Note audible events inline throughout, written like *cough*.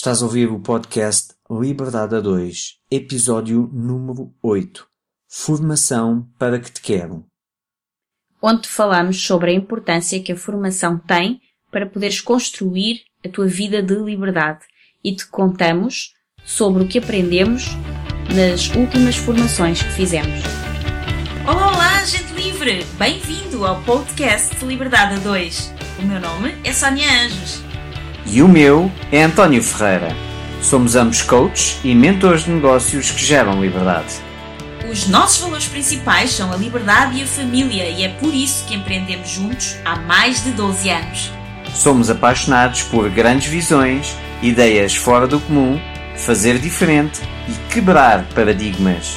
Estás a ouvir o podcast Liberdade a 2, episódio número 8. Formação para que te quero. Onde falamos sobre a importância que a formação tem para poderes construir a tua vida de liberdade e te contamos sobre o que aprendemos nas últimas formações que fizemos. Olá, olá, gente livre! Bem-vindo ao podcast Liberdade a 2. O meu nome é Sónia Anjos. E o meu é António Ferreira. Somos ambos coaches e mentores de negócios que geram liberdade. Os nossos valores principais são a liberdade e a família e é por isso que empreendemos juntos há mais de 12 anos. Somos apaixonados por grandes visões, ideias fora do comum, fazer diferente e quebrar paradigmas.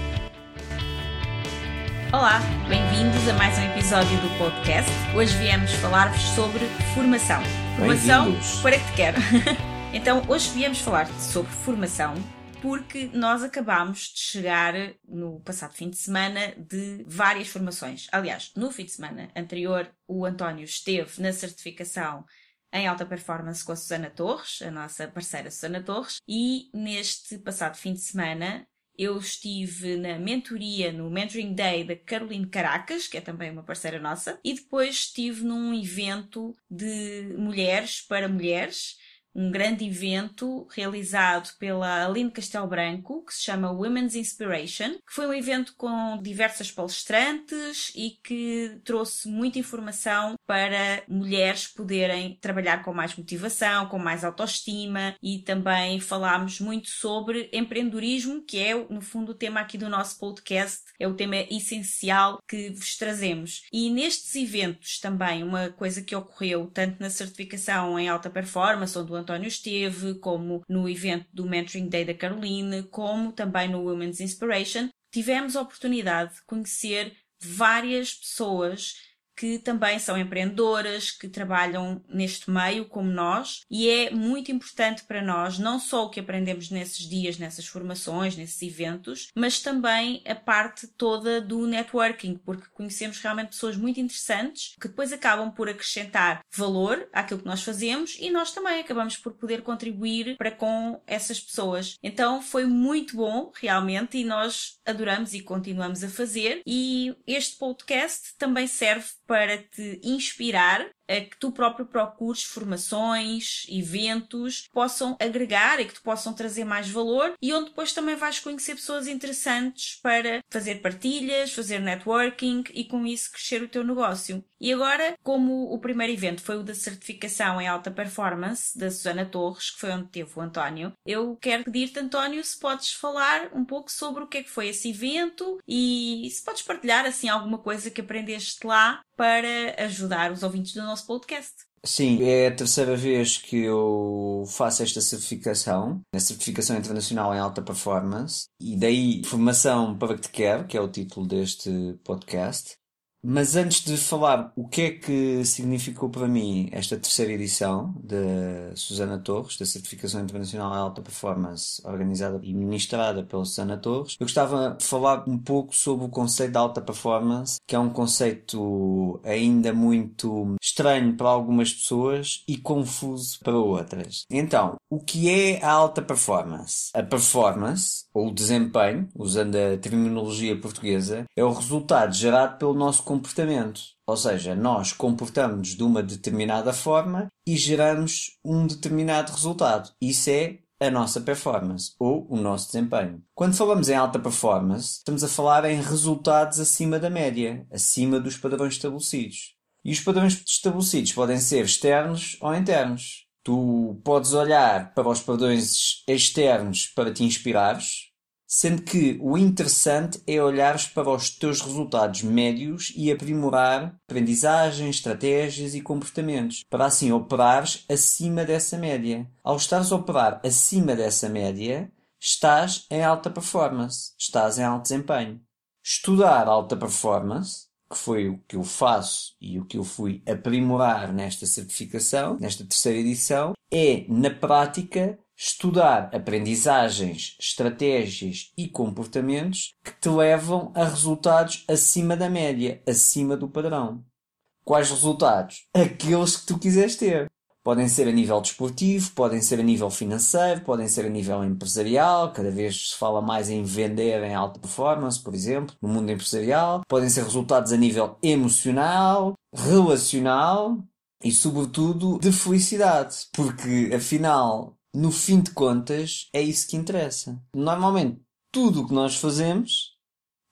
Olá, bem-vindos a mais um episódio do podcast. Hoje viemos falar-vos sobre formação. Formação para que te quero. *laughs* então, hoje viemos falar sobre formação porque nós acabámos de chegar no passado fim de semana de várias formações. Aliás, no fim de semana anterior, o António esteve na certificação em alta performance com a Susana Torres, a nossa parceira Susana Torres, e neste passado fim de semana eu estive na mentoria no Mentoring Day da Caroline Caracas, que é também uma parceira nossa, e depois estive num evento de mulheres para mulheres, um grande evento realizado pela Aline Castelo Branco, que se chama Women's Inspiration, que foi um evento com diversas palestrantes e que trouxe muita informação para mulheres poderem trabalhar com mais motivação, com mais autoestima e também falámos muito sobre empreendedorismo, que é no fundo o tema aqui do nosso podcast, é o tema essencial que vos trazemos. E nestes eventos também uma coisa que ocorreu tanto na certificação em alta performance, onde António esteve, como no evento do Mentoring Day da Caroline, como também no Women's Inspiration, tivemos a oportunidade de conhecer várias pessoas que também são empreendedoras, que trabalham neste meio como nós, e é muito importante para nós não só o que aprendemos nesses dias, nessas formações, nesses eventos, mas também a parte toda do networking, porque conhecemos realmente pessoas muito interessantes que depois acabam por acrescentar valor àquilo que nós fazemos e nós também acabamos por poder contribuir para com essas pessoas. Então foi muito bom, realmente, e nós adoramos e continuamos a fazer. E este podcast também serve para te inspirar a que tu próprio procures formações, eventos que possam agregar e que te possam trazer mais valor e onde depois também vais conhecer pessoas interessantes para fazer partilhas, fazer networking e com isso crescer o teu negócio. E agora, como o primeiro evento foi o da certificação em alta performance da Susana Torres, que foi onde teve o António, eu quero pedir-te, António, se podes falar um pouco sobre o que é que foi esse evento e se podes partilhar assim alguma coisa que aprendeste lá para ajudar os ouvintes do nosso podcast. Sim, é a terceira vez que eu faço esta certificação, a certificação internacional em alta performance, e daí formação para que te que é o título deste podcast. Mas antes de falar o que é que significou para mim esta terceira edição da Susana Torres, da Certificação Internacional em Alta Performance, organizada e ministrada pela Susana Torres, eu gostava de falar um pouco sobre o conceito de alta performance, que é um conceito ainda muito estranho para algumas pessoas e confuso para outras. Então, o que é a alta performance? A performance, ou desempenho, usando a terminologia portuguesa, é o resultado gerado pelo nosso comportamento. Ou seja, nós comportamos-nos de uma determinada forma e geramos um determinado resultado. Isso é a nossa performance ou o nosso desempenho. Quando falamos em alta performance, estamos a falar em resultados acima da média, acima dos padrões estabelecidos. E os padrões estabelecidos podem ser externos ou internos. Tu podes olhar para os padrões externos para te inspirares, sendo que o interessante é olhares para os teus resultados médios e aprimorar aprendizagens, estratégias e comportamentos, para assim operares acima dessa média. Ao estares a operar acima dessa média, estás em alta performance, estás em alto desempenho. Estudar alta performance, que foi o que eu faço e o que eu fui aprimorar nesta certificação, nesta terceira edição, é, na prática, estudar aprendizagens, estratégias e comportamentos que te levam a resultados acima da média, acima do padrão. Quais resultados? Aqueles que tu quiseres ter. Podem ser a nível desportivo, podem ser a nível financeiro, podem ser a nível empresarial, cada vez se fala mais em vender em alta performance, por exemplo, no mundo empresarial. Podem ser resultados a nível emocional, relacional e, sobretudo, de felicidade, porque afinal no fim de contas, é isso que interessa. Normalmente, tudo o que nós fazemos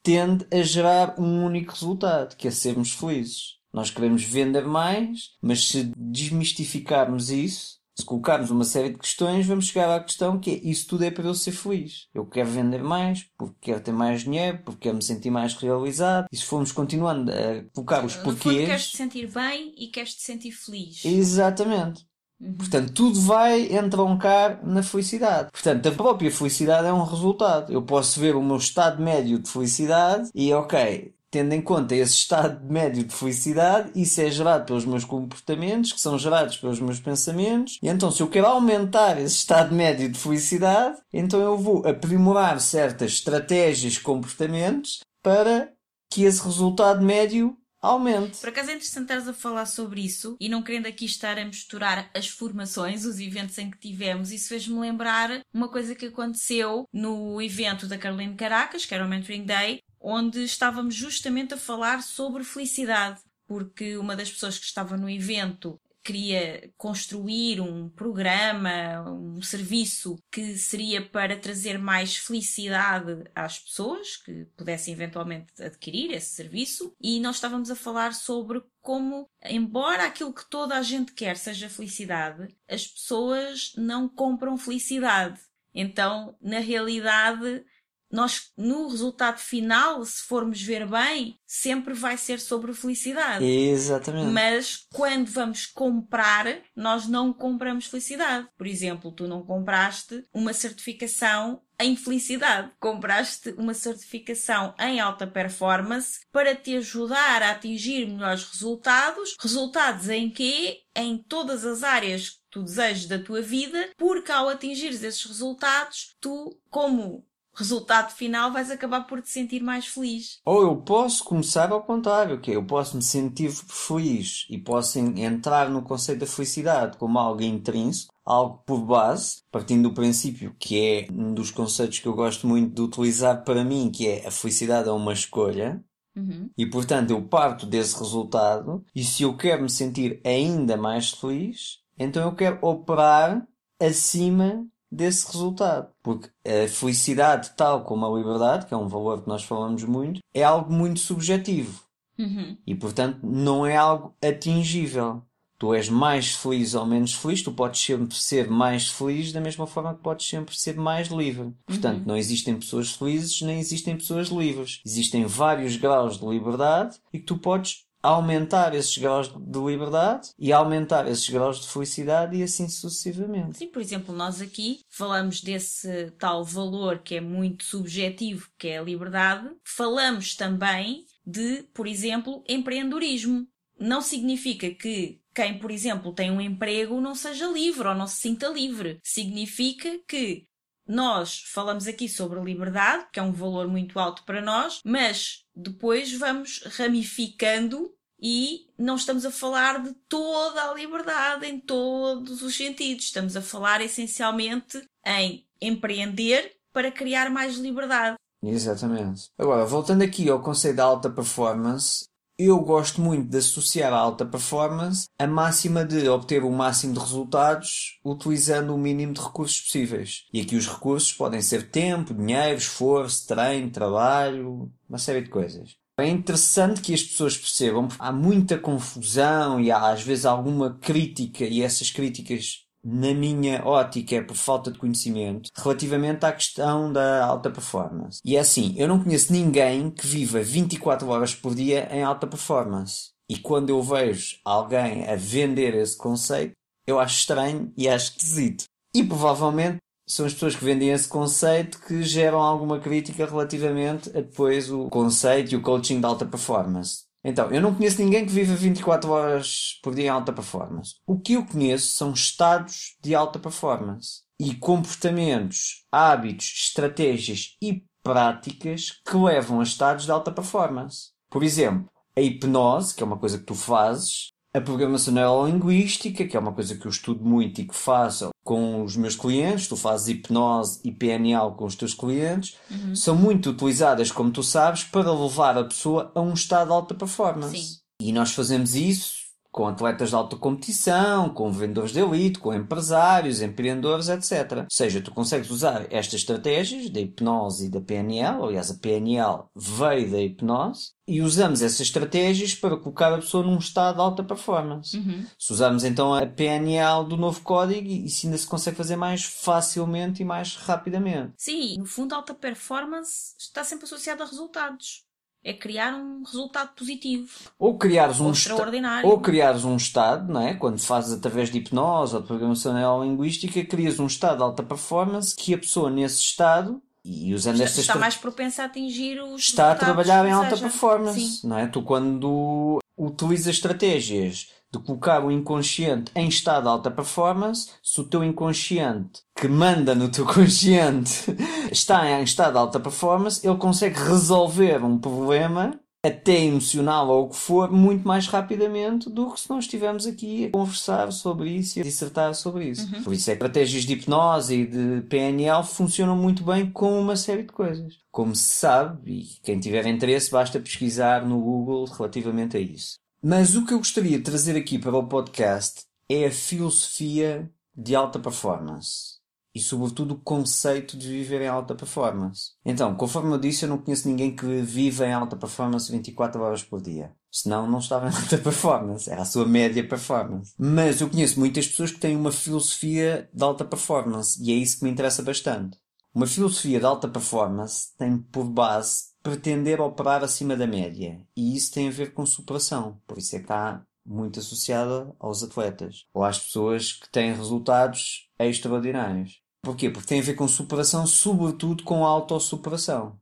tende a gerar um único resultado, que é sermos felizes. Nós queremos vender mais, mas se desmistificarmos isso, se colocarmos uma série de questões, vamos chegar à questão que é isso tudo é para eu ser feliz. Eu quero vender mais, porque quero ter mais dinheiro, porque quero me sentir mais realizado. E se formos continuando a colocar os porquês. No fundo, queres te sentir bem e queres te sentir feliz. Exatamente. Uhum. Portanto, tudo vai entroncar na felicidade. Portanto, a própria felicidade é um resultado. Eu posso ver o meu estado médio de felicidade e, ok, tendo em conta esse estado médio de felicidade, isso é gerado pelos meus comportamentos, que são gerados pelos meus pensamentos, e então se eu quero aumentar esse estado médio de felicidade, então eu vou aprimorar certas estratégias, comportamentos para que esse resultado médio aumente. Por acaso é interessante estares a falar sobre isso e não querendo aqui estar a misturar as formações, os eventos em que tivemos, isso fez-me lembrar uma coisa que aconteceu no evento da Caroline Caracas, que era o Mentoring Day, onde estávamos justamente a falar sobre felicidade. Porque uma das pessoas que estava no evento queria construir um programa, um serviço que seria para trazer mais felicidade às pessoas que pudessem eventualmente adquirir esse serviço, e nós estávamos a falar sobre como, embora aquilo que toda a gente quer seja felicidade, as pessoas não compram felicidade. Então, na realidade, nós, no resultado final, se formos ver bem, sempre vai ser sobre felicidade. Exatamente. Mas quando vamos comprar, nós não compramos felicidade. Por exemplo, tu não compraste uma certificação em felicidade. Compraste uma certificação em alta performance para te ajudar a atingir melhores resultados. Resultados em que? Em todas as áreas que tu desejas da tua vida, porque ao atingires esses resultados, tu, como resultado final vais acabar por te sentir mais feliz. Ou eu posso começar ao contrário, que é, eu posso me sentir feliz e posso entrar no conceito da felicidade como algo intrínseco, algo por base, partindo do princípio que é um dos conceitos que eu gosto muito de utilizar para mim, que é a felicidade é uma escolha. Uhum. E portanto eu parto desse resultado, e se eu quero me sentir ainda mais feliz, então eu quero operar acima desse resultado. Porque a felicidade, tal como a liberdade, que é um valor que nós falamos muito, é algo muito subjetivo. Uhum. E portanto não é algo atingível. Tu és mais feliz ou menos feliz, tu podes sempre ser mais feliz da mesma forma que podes sempre ser mais livre. Portanto, uhum. não existem pessoas felizes nem existem pessoas livres. Existem vários graus de liberdade e que tu podes aumentar esses graus de liberdade e aumentar esses graus de felicidade e assim sucessivamente. Sim, por exemplo, nós aqui falamos desse tal valor que é muito subjetivo, que é a liberdade. Falamos também de, por exemplo, empreendedorismo. Não significa que quem, por exemplo, tem um emprego não seja livre ou não se sinta livre. Significa que nós falamos aqui sobre liberdade, que é um valor muito alto para nós, mas depois vamos ramificando e não estamos a falar de toda a liberdade em todos os sentidos. Estamos a falar essencialmente em empreender para criar mais liberdade. Exatamente. Agora, voltando aqui ao conceito da alta performance, eu gosto muito de associar a alta performance a máxima de obter o máximo de resultados utilizando o mínimo de recursos possíveis. E aqui os recursos podem ser tempo, dinheiro, esforço, treino, trabalho, uma série de coisas. É interessante que as pessoas percebam, há muita confusão e há às vezes alguma crítica, e essas críticas na minha ótica, é por falta de conhecimento relativamente à questão da alta performance. E é assim, eu não conheço ninguém que viva 24 horas por dia em alta performance. E quando eu vejo alguém a vender esse conceito, eu acho estranho e acho esquisito. E provavelmente são as pessoas que vendem esse conceito que geram alguma crítica relativamente a depois o conceito e o coaching de alta performance. Então, eu não conheço ninguém que viva 24 horas por dia em alta performance. O que eu conheço são estados de alta performance e comportamentos, hábitos, estratégias e práticas que levam a estados de alta performance. Por exemplo, a hipnose, que é uma coisa que tu fazes, a programação neurolinguística, que é uma coisa que eu estudo muito e que faço com os meus clientes, tu fazes hipnose e PNL com os teus clientes, uhum. são muito utilizadas, como tu sabes, para levar a pessoa a um estado de alta performance. Sim. E nós fazemos isso com atletas de alta competição, com vendedores de elite, com empresários, empreendedores, etc. Ou seja, tu consegues usar estas estratégias da hipnose e da PNL, aliás, a PNL veio da hipnose, e usamos essas estratégias para colocar a pessoa num estado de alta performance. Uhum. Se usarmos então a PNL do novo código, isso ainda se consegue fazer mais facilmente e mais rapidamente. Sim, no fundo, alta performance está sempre associada a resultados é criar um resultado positivo. Ou criares um extraordinário. Ou criares um estado, não é? Quando fazes através de hipnose ou de programação neurolinguística, crias um estado de alta performance que a pessoa nesse estado e usando está, estas está mais propensa a atingir os está a trabalhar em alta performance, Sim. não é? Tu quando utilizas estratégias de colocar o inconsciente em estado de alta performance, se o teu inconsciente que manda no teu *laughs* consciente está em estado de alta performance, ele consegue resolver um problema até emocional ou o que for, muito mais rapidamente do que se nós estivermos aqui a conversar sobre isso e a dissertar sobre isso. Uhum. Por isso é que estratégias de hipnose e de PNL funcionam muito bem com uma série de coisas. Como se sabe, e quem tiver interesse basta pesquisar no Google relativamente a isso. Mas o que eu gostaria de trazer aqui para o podcast é a filosofia de alta performance. E sobretudo o conceito de viver em alta performance. Então, conforme eu disse, eu não conheço ninguém que viva em alta performance 24 horas por dia. Senão não estava em alta performance. Era a sua média performance. Mas eu conheço muitas pessoas que têm uma filosofia de alta performance. E é isso que me interessa bastante. Uma filosofia de alta performance tem por base pretender operar acima da média. E isso tem a ver com superação. Por isso é que está muito associada aos atletas ou às pessoas que têm resultados extraordinários. Porquê? Porque tem a ver com superação, sobretudo com autossuperação.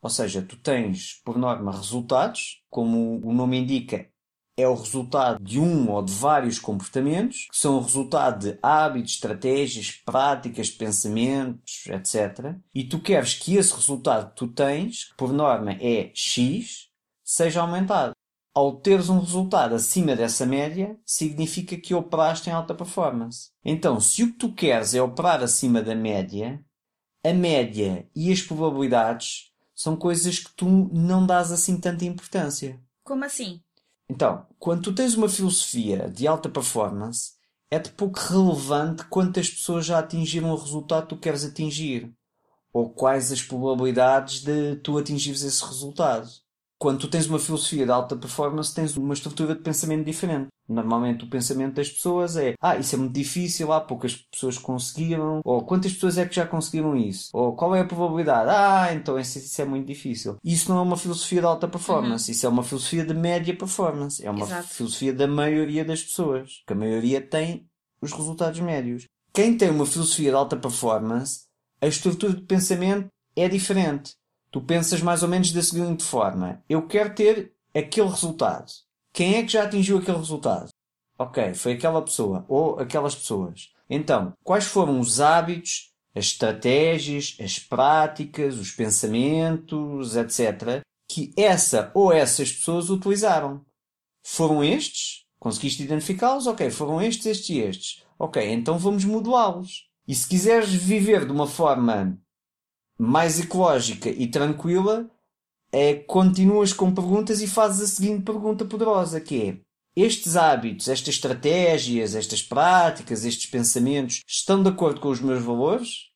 Ou seja, tu tens, por norma, resultados, como o nome indica, é o resultado de um ou de vários comportamentos, que são o resultado de hábitos, estratégias, práticas, pensamentos, etc. E tu queres que esse resultado que tu tens, que por norma é X, seja aumentado. Ao teres um resultado acima dessa média, significa que operaste em alta performance. Então, se o que tu queres é operar acima da média, a média e as probabilidades são coisas que tu não dás assim tanta importância. Como assim? Então, quando tu tens uma filosofia de alta performance, é de pouco relevante quantas pessoas já atingiram o resultado que tu queres atingir. Ou quais as probabilidades de tu atingires esse resultado quando tu tens uma filosofia de alta performance, tens uma estrutura de pensamento diferente. Normalmente o pensamento das pessoas é ah, isso é muito difícil, há poucas pessoas conseguiram, ou quantas pessoas é que já conseguiram isso? Ou qual é a probabilidade? Ah, então isso, isso é muito difícil. Isso não é uma filosofia de alta performance, uhum. isso é uma filosofia de média performance, é uma Exato. filosofia da maioria das pessoas, que a maioria tem os resultados médios. Quem tem uma filosofia de alta performance, a estrutura de pensamento é diferente tu pensas mais ou menos da seguinte forma: eu quero ter aquele resultado. Quem é que já atingiu aquele resultado? Ok, foi aquela pessoa ou aquelas pessoas. Então, quais foram os hábitos, as estratégias, as práticas, os pensamentos, etc., que essa ou essas pessoas utilizaram? Foram estes? Conseguiste identificá-los? Ok, foram estes, estes e estes. Ok, então vamos modelá-los. E se quiseres viver de uma forma mais ecológica e tranquila, é continuas com perguntas e fazes a seguinte pergunta poderosa, que é estes hábitos, estas estratégias, estas práticas, estes pensamentos estão de acordo com os meus valores?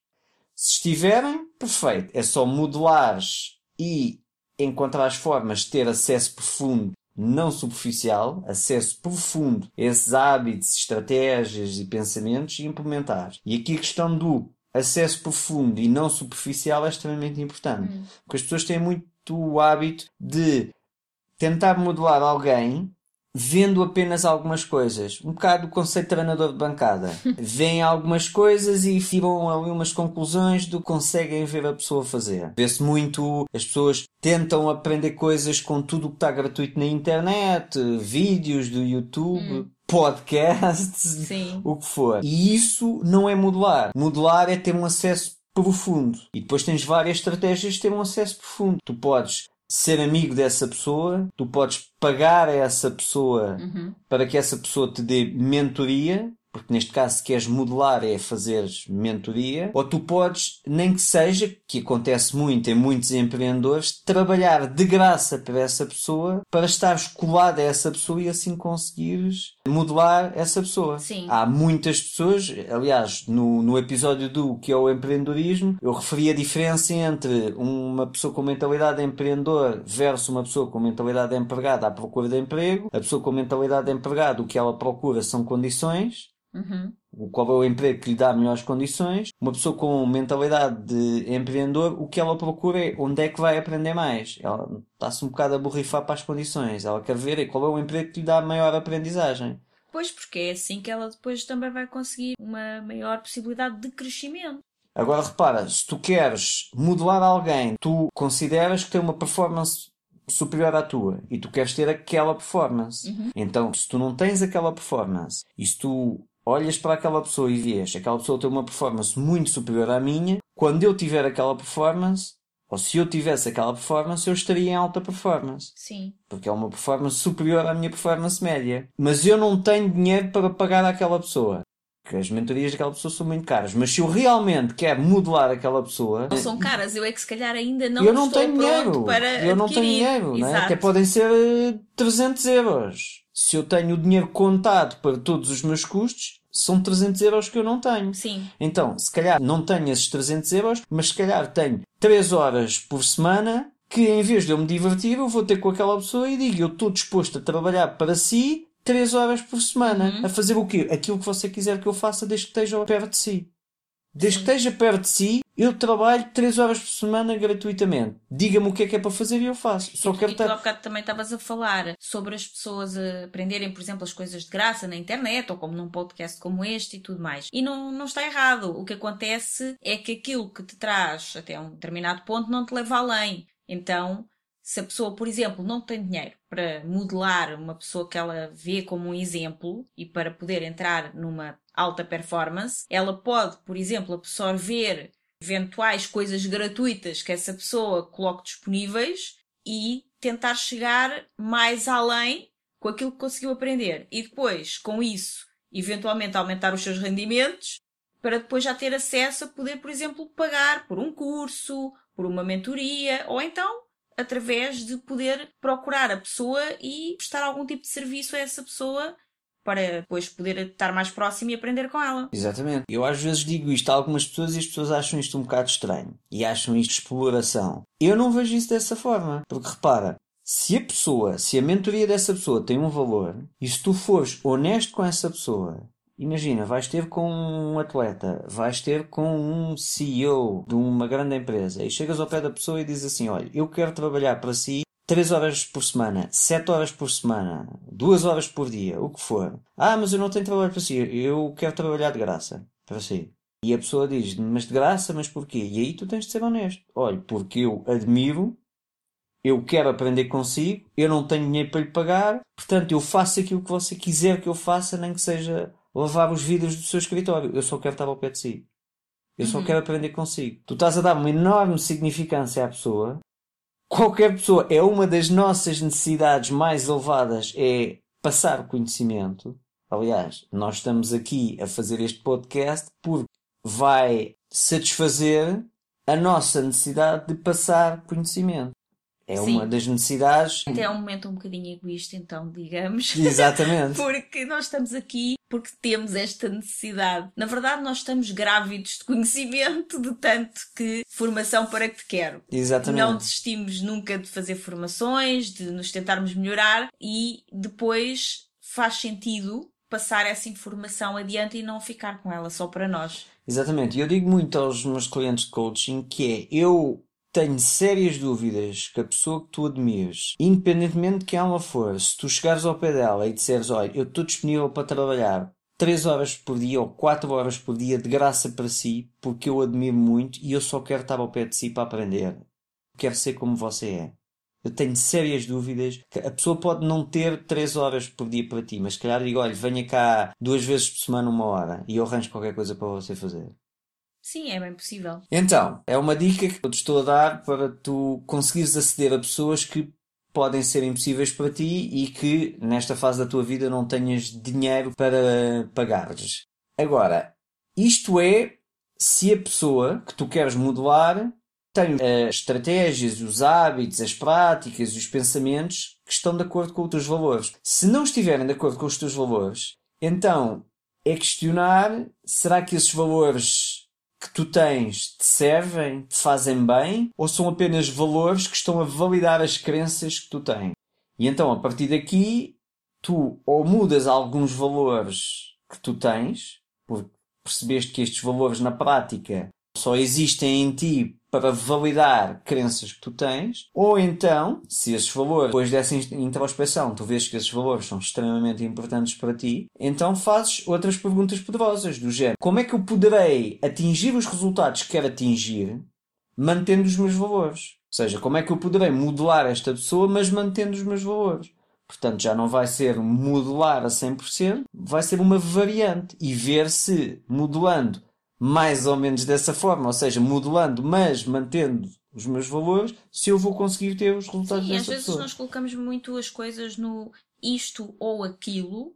Se estiverem, perfeito. É só modelares e encontrar as formas de ter acesso profundo, não superficial, acesso profundo a esses hábitos, estratégias e pensamentos e implementar. E aqui a questão do acesso profundo e não superficial é extremamente importante. Hum. Porque as pessoas têm muito o hábito de tentar modelar alguém vendo apenas algumas coisas. Um bocado o conceito de treinador de bancada. *laughs* Vêem algumas coisas e tiram ali umas conclusões do que conseguem ver a pessoa fazer. Vê-se muito, as pessoas tentam aprender coisas com tudo o que está gratuito na internet, vídeos do YouTube. Hum. Podcasts, *laughs* Sim. o que for. E isso não é modular. Modular é ter um acesso profundo. E depois tens várias estratégias de ter um acesso profundo. Tu podes ser amigo dessa pessoa, tu podes pagar a essa pessoa uhum. para que essa pessoa te dê mentoria porque neste caso se queres modelar é fazer mentoria, ou tu podes, nem que seja, que acontece muito em muitos empreendedores, trabalhar de graça para essa pessoa, para estar colado a essa pessoa e assim conseguires modelar essa pessoa. Sim. Há muitas pessoas, aliás, no, no episódio do que é o empreendedorismo, eu referi a diferença entre uma pessoa com mentalidade de empreendedor versus uma pessoa com mentalidade de empregada à procura de emprego. A pessoa com mentalidade de empregado, o que ela procura são condições Uhum. Qual é o emprego que lhe dá melhores condições? Uma pessoa com mentalidade de empreendedor, o que ela procura é onde é que vai aprender mais. Ela está-se um bocado a borrifar para as condições. Ela quer ver qual é o emprego que lhe dá maior aprendizagem. Pois, porque é assim que ela depois também vai conseguir uma maior possibilidade de crescimento. Agora repara, se tu queres modelar alguém, tu consideras que tem uma performance superior à tua e tu queres ter aquela performance. Uhum. Então, se tu não tens aquela performance e se tu olhas para aquela pessoa e vês aquela pessoa tem uma performance muito superior à minha, quando eu tiver aquela performance, ou se eu tivesse aquela performance, eu estaria em alta performance. Sim. Porque é uma performance superior à minha performance média. Mas eu não tenho dinheiro para pagar àquela pessoa. Porque as mentorias daquela pessoa são muito caras. Mas se eu realmente quero modelar aquela pessoa. Não são caras, eu é que se calhar ainda não eu não tenho dinheiro. para Eu não tenho dinheiro, né? até podem ser 300 eh, euros se eu tenho o dinheiro contado para todos os meus custos, são 300 euros que eu não tenho. Sim. Então, se calhar não tenho esses 300 euros, mas se calhar tenho 3 horas por semana que em vez de eu me divertir, eu vou ter com aquela pessoa e digo, eu estou disposto a trabalhar para si 3 horas por semana. Uhum. A fazer o quê? Aquilo que você quiser que eu faça desde que esteja perto de si. Desde que esteja perto de si, eu trabalho 3 horas por semana gratuitamente. Diga-me o que é que é para fazer e eu faço. Só e, quero e tu há bocado também estavas a falar sobre as pessoas aprenderem, por exemplo, as coisas de graça na internet ou como num podcast como este e tudo mais. E não, não está errado. O que acontece é que aquilo que te traz até um determinado ponto não te leva além. Então, se a pessoa, por exemplo, não tem dinheiro para modelar uma pessoa que ela vê como um exemplo e para poder entrar numa alta performance, ela pode, por exemplo, absorver eventuais coisas gratuitas que essa pessoa coloque disponíveis e tentar chegar mais além com aquilo que conseguiu aprender. E depois, com isso, eventualmente aumentar os seus rendimentos para depois já ter acesso a poder, por exemplo, pagar por um curso, por uma mentoria ou então através de poder procurar a pessoa e prestar algum tipo de serviço a essa pessoa para depois poder estar mais próximo e aprender com ela. Exatamente. Eu às vezes digo isto a algumas pessoas e as pessoas acham isto um bocado estranho e acham isto exploração. Eu não vejo isso dessa forma, porque repara, se a pessoa, se a mentoria dessa pessoa tem um valor e se tu fores honesto com essa pessoa Imagina, vais ter com um atleta, vais ter com um CEO de uma grande empresa e chegas ao pé da pessoa e dizes assim: Olha, eu quero trabalhar para si 3 horas por semana, 7 horas por semana, 2 horas por dia, o que for. Ah, mas eu não tenho trabalho para si, eu quero trabalhar de graça para si. E a pessoa diz, mas de graça, mas porquê? E aí tu tens de ser honesto. Olha, porque eu admiro, eu quero aprender consigo, eu não tenho dinheiro para lhe pagar, portanto eu faço aquilo que você quiser que eu faça, nem que seja lavar os vidros do seu escritório. Eu só quero estar ao pé de si. Eu só uhum. quero aprender consigo. Tu estás a dar uma enorme significância à pessoa qualquer pessoa, é uma das nossas necessidades mais elevadas, é passar conhecimento. Aliás, nós estamos aqui a fazer este podcast porque vai satisfazer a nossa necessidade de passar conhecimento. É Sim. uma das necessidades. Até é um momento um bocadinho egoísta, então, digamos. *laughs* Exatamente. porque nós estamos aqui porque temos esta necessidade. Na verdade, nós estamos grávidos de conhecimento, de tanto que formação para que te quero. Exatamente. Não desistimos nunca de fazer formações, de nos tentarmos melhorar e depois faz sentido passar essa informação adiante e não ficar com ela só para nós. Exatamente. E eu digo muito aos meus clientes de coaching que é eu tenho sérias dúvidas que a pessoa que tu admires, independentemente de quem ela for, se tu chegares ao pé dela e disseres, olha, eu estou disponível para trabalhar 3 horas por dia ou 4 horas por dia de graça para si, porque eu admiro muito e eu só quero estar ao pé de si para aprender. Quero ser como você é. Eu tenho sérias dúvidas que a pessoa pode não ter 3 horas por dia para ti, mas se calhar digo, olha, venha cá duas vezes por semana uma hora e eu arranjo qualquer coisa para você fazer. Sim, é bem possível. Então, é uma dica que eu te estou a dar para tu conseguires aceder a pessoas que podem ser impossíveis para ti e que nesta fase da tua vida não tenhas dinheiro para pagar-lhes. Agora, isto é se a pessoa que tu queres modelar tem as estratégias, os hábitos, as práticas e os pensamentos que estão de acordo com os teus valores. Se não estiverem de acordo com os teus valores, então é questionar: será que esses valores que tu tens te servem, te fazem bem, ou são apenas valores que estão a validar as crenças que tu tens? E então, a partir daqui, tu ou mudas alguns valores que tu tens, porque percebeste que estes valores na prática só existem em ti para validar crenças que tu tens, ou então, se esses valores, depois dessa introspeção, tu vês que esses valores são extremamente importantes para ti, então fazes outras perguntas poderosas, do género: como é que eu poderei atingir os resultados que quero atingir mantendo os meus valores? Ou seja, como é que eu poderei modelar esta pessoa, mas mantendo os meus valores? Portanto, já não vai ser modelar a 100%, vai ser uma variante e ver se modelando mais ou menos dessa forma, ou seja, modelando, mas mantendo os meus valores, se eu vou conseguir ter os resultados Sim, dessa às vezes pessoa. nós colocamos muito as coisas no isto ou aquilo,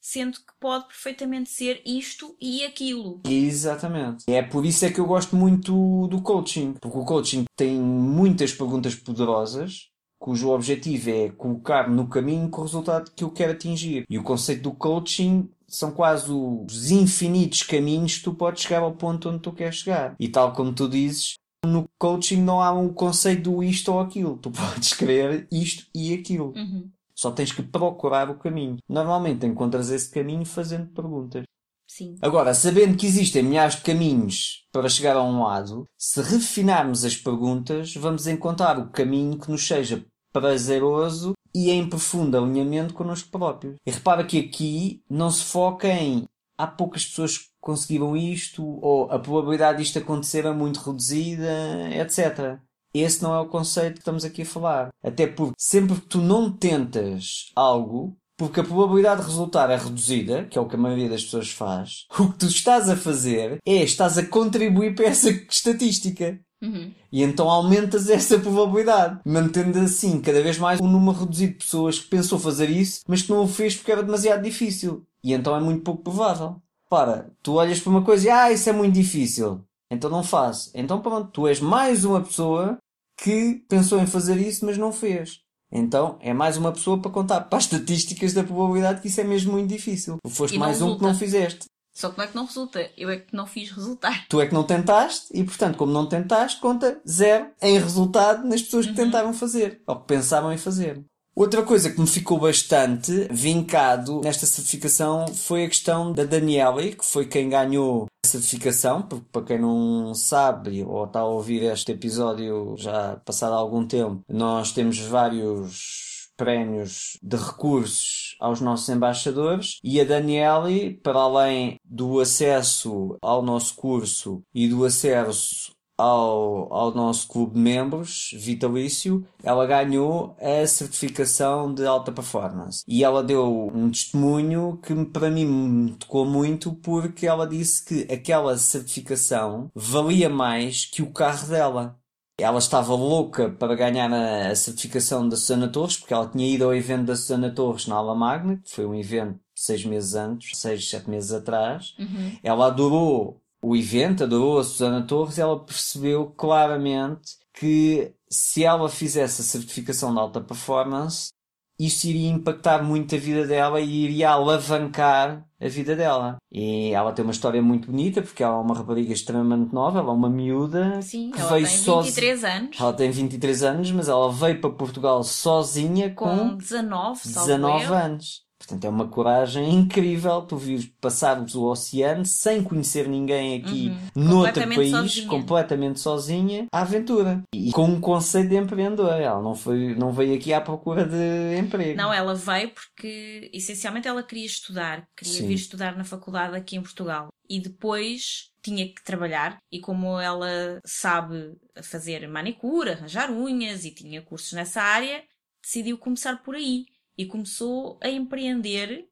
sendo que pode perfeitamente ser isto e aquilo. Exatamente. É por isso é que eu gosto muito do coaching, porque o coaching tem muitas perguntas poderosas cujo objetivo é colocar-me no caminho com o resultado que eu quero atingir. E o conceito do coaching são quase os infinitos caminhos que tu podes chegar ao ponto onde tu queres chegar. E tal como tu dizes, no coaching não há um conceito do isto ou aquilo. Tu *laughs* podes querer isto e aquilo. Uhum. Só tens que procurar o caminho. Normalmente encontras esse caminho fazendo perguntas. Sim. Agora, sabendo que existem milhares de caminhos para chegar a um lado, se refinarmos as perguntas, vamos encontrar o caminho que nos seja prazeroso e em profundo alinhamento connosco próprios. E repara que aqui não se foca em há poucas pessoas que conseguiram isto ou a probabilidade disto acontecer é muito reduzida, etc. Esse não é o conceito que estamos aqui a falar. Até porque sempre que tu não tentas algo, porque a probabilidade de resultar é reduzida, que é o que a maioria das pessoas faz, o que tu estás a fazer é estás a contribuir para essa *laughs* estatística. Uhum. E então aumentas *laughs* essa probabilidade, mantendo assim cada vez mais um número reduzido de pessoas que pensou fazer isso, mas que não o fez porque era demasiado difícil. E então é muito pouco provável. Para, tu olhas para uma coisa e ah, isso é muito difícil. Então não faz. Então pronto, tu és mais uma pessoa que pensou em fazer isso, mas não fez. Então é mais uma pessoa para contar para as *laughs* estatísticas da probabilidade que isso é mesmo muito difícil. Foste mais um que não fizeste. Só que não é que não resulta, eu é que não fiz resultar. Tu é que não tentaste e, portanto, como não tentaste, conta zero em resultado nas pessoas que uhum. tentaram fazer ou que pensavam em fazer. Outra coisa que me ficou bastante vincado nesta certificação foi a questão da Daniela, que foi quem ganhou a certificação, porque para quem não sabe ou está a ouvir este episódio já passado algum tempo, nós temos vários prémios de recursos aos nossos embaixadores e a Daniele, para além do acesso ao nosso curso e do acesso ao, ao nosso clube de membros vitalício, ela ganhou a certificação de alta performance. E ela deu um testemunho que para mim me tocou muito porque ela disse que aquela certificação valia mais que o carro dela. Ela estava louca para ganhar a, a certificação da Susana Torres, porque ela tinha ido ao evento da Susana Torres na Ala Magna, que foi um evento seis meses antes, seis, sete meses atrás. Uhum. Ela adorou o evento, adorou a Susana Torres, e ela percebeu claramente que se ela fizesse a certificação de alta performance, isso iria impactar muito a vida dela e iria alavancar a vida dela. E ela tem uma história muito bonita, porque ela é uma rapariga extremamente nova, ela é uma miúda Sim, que ela veio tem 23 anos. Ela tem 23 anos, mas ela veio para Portugal sozinha com, com 19, 19 anos. Portanto, é uma coragem incrível tu vires passar o oceano sem conhecer ninguém aqui uhum. noutro país, sozinha. completamente sozinha, à aventura. E com um conceito de empreendedor. Ela não, foi, não veio aqui à procura de emprego. Não, ela veio porque, essencialmente, ela queria estudar. Queria Sim. vir estudar na faculdade aqui em Portugal. E depois tinha que trabalhar e como ela sabe fazer manicure, arranjar unhas e tinha cursos nessa área, decidiu começar por aí e começou a empreender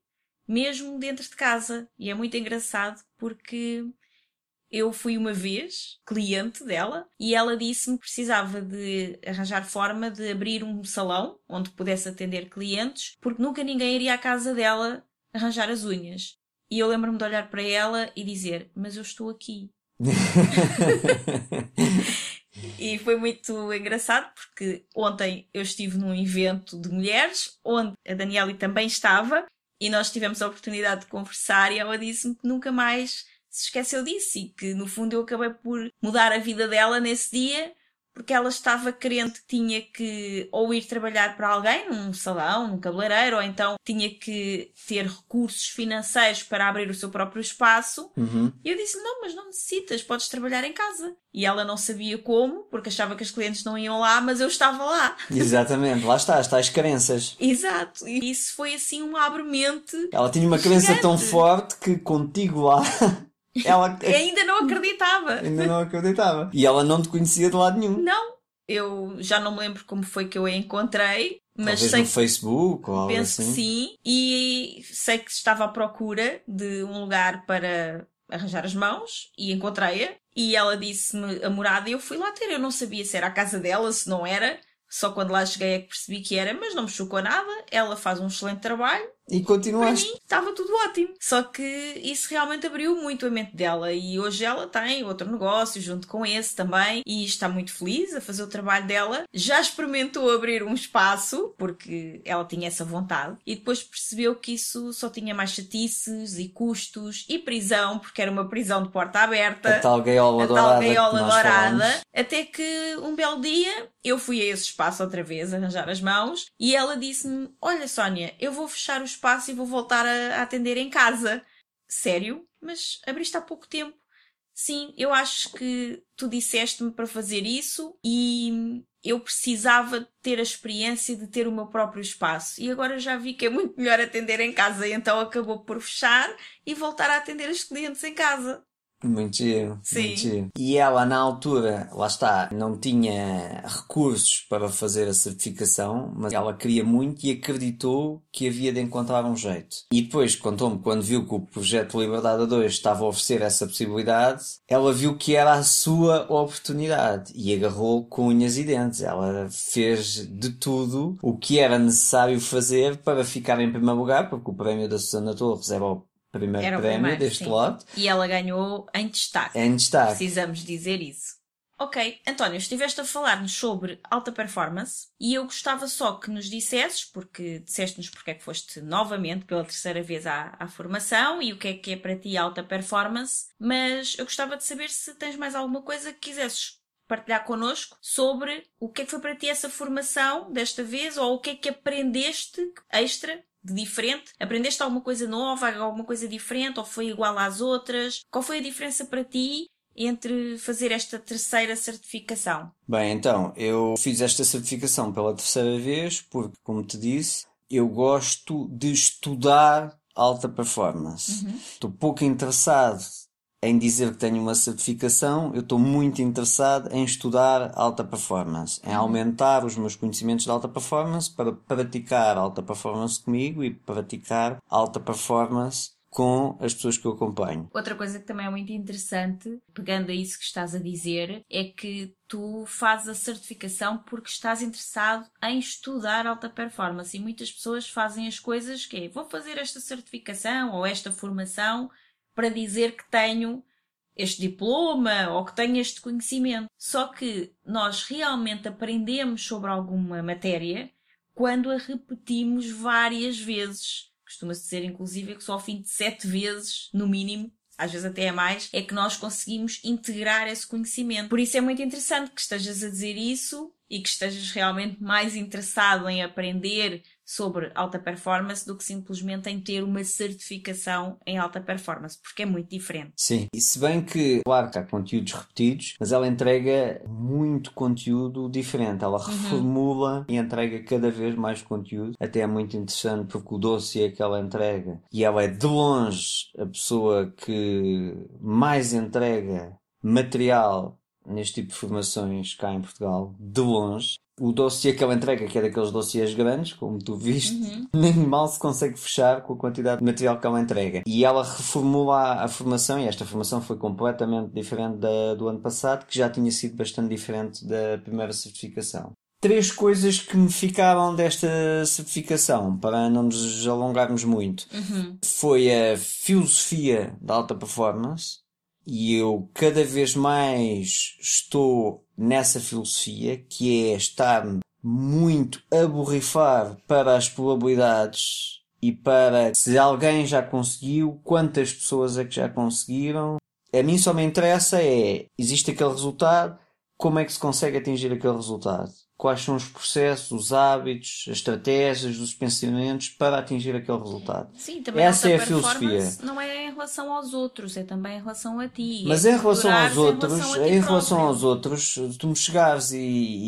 mesmo dentro de casa. E é muito engraçado porque eu fui uma vez cliente dela e ela disse-me que precisava de arranjar forma de abrir um salão onde pudesse atender clientes, porque nunca ninguém iria à casa dela arranjar as unhas. E eu lembro-me de olhar para ela e dizer: Mas eu estou aqui. *laughs* *laughs* E foi muito engraçado porque ontem eu estive num evento de mulheres onde a Daniela também estava e nós tivemos a oportunidade de conversar e ela disse-me que nunca mais se esqueceu disso e que no fundo eu acabei por mudar a vida dela nesse dia porque ela estava crente que tinha que ou ir trabalhar para alguém num salão, num cabeleireiro, ou então tinha que ter recursos financeiros para abrir o seu próprio espaço. Uhum. E eu disse: Não, mas não necessitas, podes trabalhar em casa. E ela não sabia como, porque achava que os clientes não iam lá, mas eu estava lá. *laughs* Exatamente, lá está, está as crenças. Exato, e isso foi assim um abre-mente. Ela tinha uma crença tão forte que contigo lá ela ainda não acreditava. ainda não acreditava. E ela não te conhecia de lado nenhum. Não. Eu já não me lembro como foi que eu a encontrei, mas Talvez sei no Facebook ou algo penso assim. que sim. E sei que estava à procura de um lugar para arranjar as mãos e encontrei-a. E ela disse-me a morada e eu fui lá ter. Eu não sabia se era a casa dela, se não era. Só quando lá cheguei é que percebi que era, mas não me chocou nada. Ela faz um excelente trabalho e continuaste. Para mim estava tudo ótimo. Só que isso realmente abriu muito a mente dela e hoje ela tem outro negócio junto com esse também e está muito feliz a fazer o trabalho dela. Já experimentou abrir um espaço porque ela tinha essa vontade e depois percebeu que isso só tinha mais chatices e custos e prisão porque era uma prisão de porta aberta. A tal gaiola a dourada. Tal gaiola dourada. Até que um belo dia eu fui a esse espaço outra vez arranjar as mãos e ela disse-me: Olha, Sónia, eu vou fechar os espaço e vou voltar a, a atender em casa. Sério? Mas abriste há pouco tempo. Sim, eu acho que tu disseste-me para fazer isso e eu precisava ter a experiência de ter o meu próprio espaço. E agora já vi que é muito melhor atender em casa, então acabou por fechar e voltar a atender os clientes em casa. Muito giro, Sim. muito giro. E ela, na altura, lá está, não tinha recursos para fazer a certificação, mas ela queria muito e acreditou que havia de encontrar um jeito. E depois contou-me, quando viu que o projeto Liberdade 2 estava a oferecer essa possibilidade, ela viu que era a sua oportunidade e agarrou com unhas e dentes. Ela fez de tudo o que era necessário fazer para ficar em primeiro lugar, porque o prémio da Susana Torres era o primeiro Era prémio primeiro, deste sim. lote. E ela ganhou em destaque. Em destaque. Precisamos dizer isso. Ok, António, estiveste a falar-nos sobre alta performance e eu gostava só que nos dissesses, porque disseste-nos porque é que foste novamente pela terceira vez à, à formação e o que é que é para ti alta performance, mas eu gostava de saber se tens mais alguma coisa que quisesses partilhar connosco sobre o que é que foi para ti essa formação desta vez ou o que é que aprendeste extra de diferente? Aprendeste alguma coisa nova, alguma coisa diferente ou foi igual às outras? Qual foi a diferença para ti entre fazer esta terceira certificação? Bem, então, eu fiz esta certificação pela terceira vez porque, como te disse, eu gosto de estudar alta performance. Uhum. Estou pouco interessado em dizer que tenho uma certificação, eu estou muito interessado em estudar alta performance, em uhum. aumentar os meus conhecimentos de alta performance para praticar alta performance comigo e praticar alta performance com as pessoas que eu acompanho. Outra coisa que também é muito interessante, pegando a isso que estás a dizer, é que tu fazes a certificação porque estás interessado em estudar alta performance e muitas pessoas fazem as coisas que é, vou fazer esta certificação ou esta formação para dizer que tenho este diploma ou que tenha este conhecimento. Só que nós realmente aprendemos sobre alguma matéria quando a repetimos várias vezes. Costuma-se dizer, inclusive, que só ao fim de sete vezes, no mínimo, às vezes até é mais, é que nós conseguimos integrar esse conhecimento. Por isso é muito interessante que estejas a dizer isso e que estejas realmente mais interessado em aprender sobre alta performance do que simplesmente em ter uma certificação em alta performance, porque é muito diferente. Sim, e se bem que, claro que há conteúdos repetidos, mas ela entrega muito conteúdo diferente, ela uhum. reformula e entrega cada vez mais conteúdo, até é muito interessante porque o dossiê que ela entrega, e ela é de longe a pessoa que mais entrega material neste tipo de formações cá em Portugal, de longe. O dossiê que ela entrega, que é daqueles dossiês grandes, como tu viste, uhum. *laughs* nem mal se consegue fechar com a quantidade de material que ela entrega. E ela reformula a formação, e esta formação foi completamente diferente da, do ano passado, que já tinha sido bastante diferente da primeira certificação. Três coisas que me ficaram desta certificação, para não nos alongarmos muito, uhum. foi a filosofia da alta performance, e eu cada vez mais estou nessa filosofia que é estar muito a borrifar para as probabilidades e para se alguém já conseguiu, quantas pessoas é que já conseguiram. A mim só me interessa é existe aquele resultado, como é que se consegue atingir aquele resultado? Quais são os processos, os hábitos, as estratégias, os pensamentos para atingir aquele resultado. Sim, também Essa é a filosofia. Não é em relação aos outros, é também em relação a ti. Mas é em relação aos outros, em relação, em relação aos outros, tu me chegares e,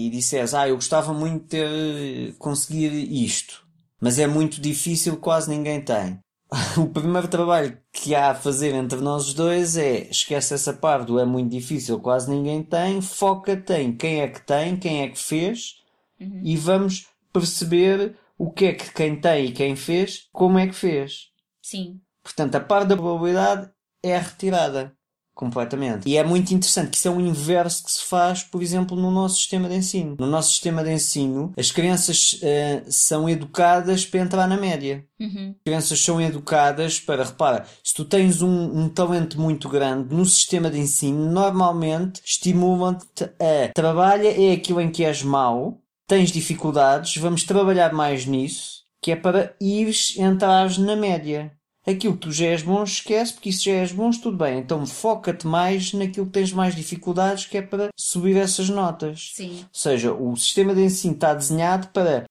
e disseres, ah, eu gostava muito de ter conseguir isto, mas é muito difícil, quase ninguém tem. *laughs* o primeiro trabalho que há a fazer entre nós dois é esquece essa parte é muito difícil, quase ninguém tem, foca-te em quem é que tem, quem é que fez uhum. e vamos perceber o que é que quem tem e quem fez, como é que fez. Sim. Portanto, a parte da probabilidade é retirada completamente. E é muito interessante que isso é um inverso que se faz, por exemplo, no nosso sistema de ensino. No nosso sistema de ensino, as crianças uh, são educadas para entrar na média. Uhum. As crianças são educadas para, repara, se tu tens um, um talento muito grande no sistema de ensino, normalmente estimulam-te a trabalha é aquilo em que és mau, tens dificuldades, vamos trabalhar mais nisso, que é para ires entrar na média aquilo que tu já és bom, esquece, porque isso já és bom, tudo bem. Então foca-te mais naquilo que tens mais dificuldades, que é para subir essas notas. Sim. Ou seja, o sistema de ensino está desenhado para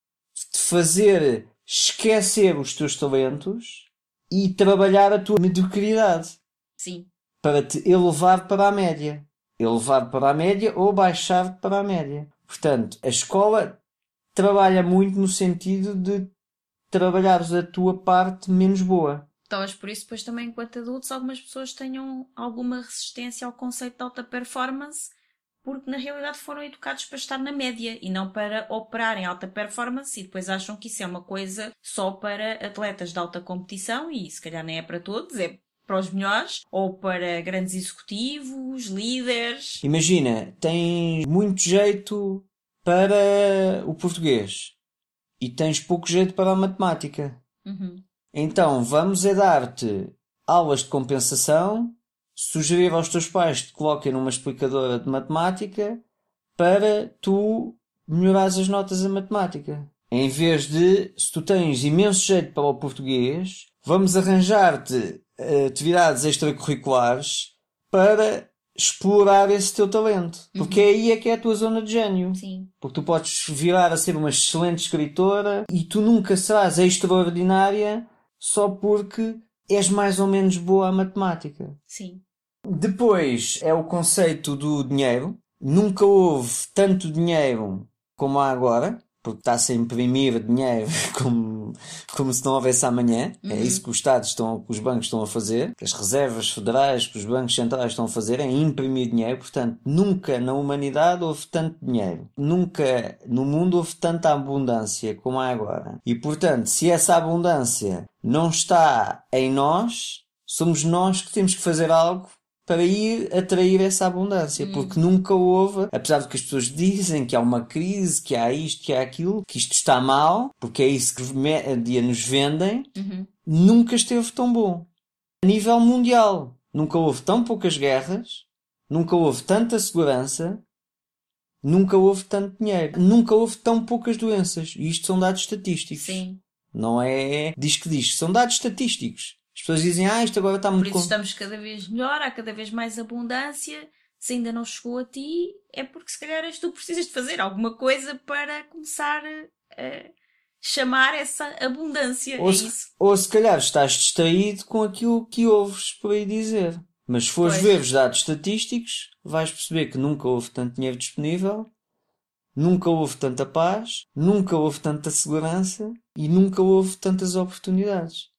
te fazer esquecer os teus talentos e trabalhar a tua mediocridade. Sim. Para te elevar para a média. Elevar para a média ou baixar para a média. Portanto, a escola trabalha muito no sentido de trabalhares a tua parte menos boa. Talvez por isso, depois também, enquanto adultos, algumas pessoas tenham alguma resistência ao conceito de alta performance, porque na realidade foram educados para estar na média e não para operar em alta performance e depois acham que isso é uma coisa só para atletas de alta competição e se calhar nem é para todos, é para os melhores ou para grandes executivos, líderes. Imagina, tens muito jeito para o português e tens pouco jeito para a matemática. Uhum. Então vamos é dar-te aulas de compensação, sugerir aos teus pais que te coloquem numa explicadora de matemática para tu melhorares as notas em matemática. Em vez de, se tu tens imenso jeito para o português, vamos arranjar-te eh, atividades extracurriculares para explorar esse teu talento. Porque uhum. aí é que é a tua zona de gênio. Sim. Porque tu podes virar a ser uma excelente escritora e tu nunca serás extraordinária só porque és mais ou menos boa a matemática. Sim. Depois é o conceito do dinheiro. Nunca houve tanto dinheiro como há agora porque está-se a imprimir dinheiro *laughs* como, como se não houvesse amanhã. É uhum. É isso que os Estados estão, que os bancos estão a fazer, que as reservas federais, que os bancos centrais estão a fazer, é imprimir dinheiro. Portanto, nunca na humanidade houve tanto dinheiro. Nunca no mundo houve tanta abundância como há agora. E portanto, se essa abundância não está em nós, somos nós que temos que fazer algo para ir atrair essa abundância, hum. porque nunca houve, apesar de que as pessoas dizem que há uma crise, que há isto, que há aquilo, que isto está mal, porque é isso que média nos vendem, uhum. nunca esteve tão bom. A nível mundial, nunca houve tão poucas guerras, nunca houve tanta segurança, nunca houve tanto dinheiro, nunca houve tão poucas doenças. E isto são dados estatísticos. Sim. Não é diz que diz, são dados estatísticos. As pessoas dizem, ah, isto agora está muito... Por isso estamos cada vez melhor, há cada vez mais abundância. Se ainda não chegou a ti, é porque se calhar és tu precisas de fazer alguma coisa para começar a chamar essa abundância. Ou, é se, ou se calhar estás distraído com aquilo que ouves por aí dizer. Mas se fores Pois. ver os dados estatísticos, vais perceber que nunca houve tanto dinheiro disponível, nunca houve tanta paz, nunca houve tanta segurança e nunca houve tantas oportunidades.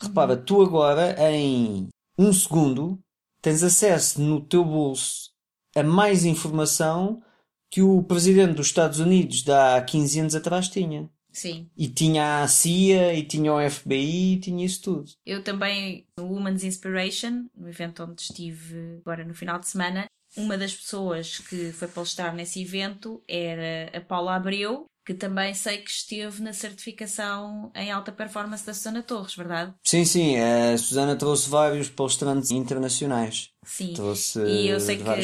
Repara, tu agora, em um segundo, tens acesso no teu bolso a mais informação que o presidente dos Estados Unidos de há 15 anos atrás tinha. Sim. E tinha a CIA, e tinha o FBI, e tinha isso tudo. Eu também, no Women's Inspiration, no evento onde estive agora no final de semana, uma das pessoas que foi palestrar nesse evento era a Paula Abreu, que também sei que esteve na certificação em alta performance da Susana Torres, verdade? Sim, sim, a Susana trouxe vários palestrantes internacionais. Sim. E eu sei que a,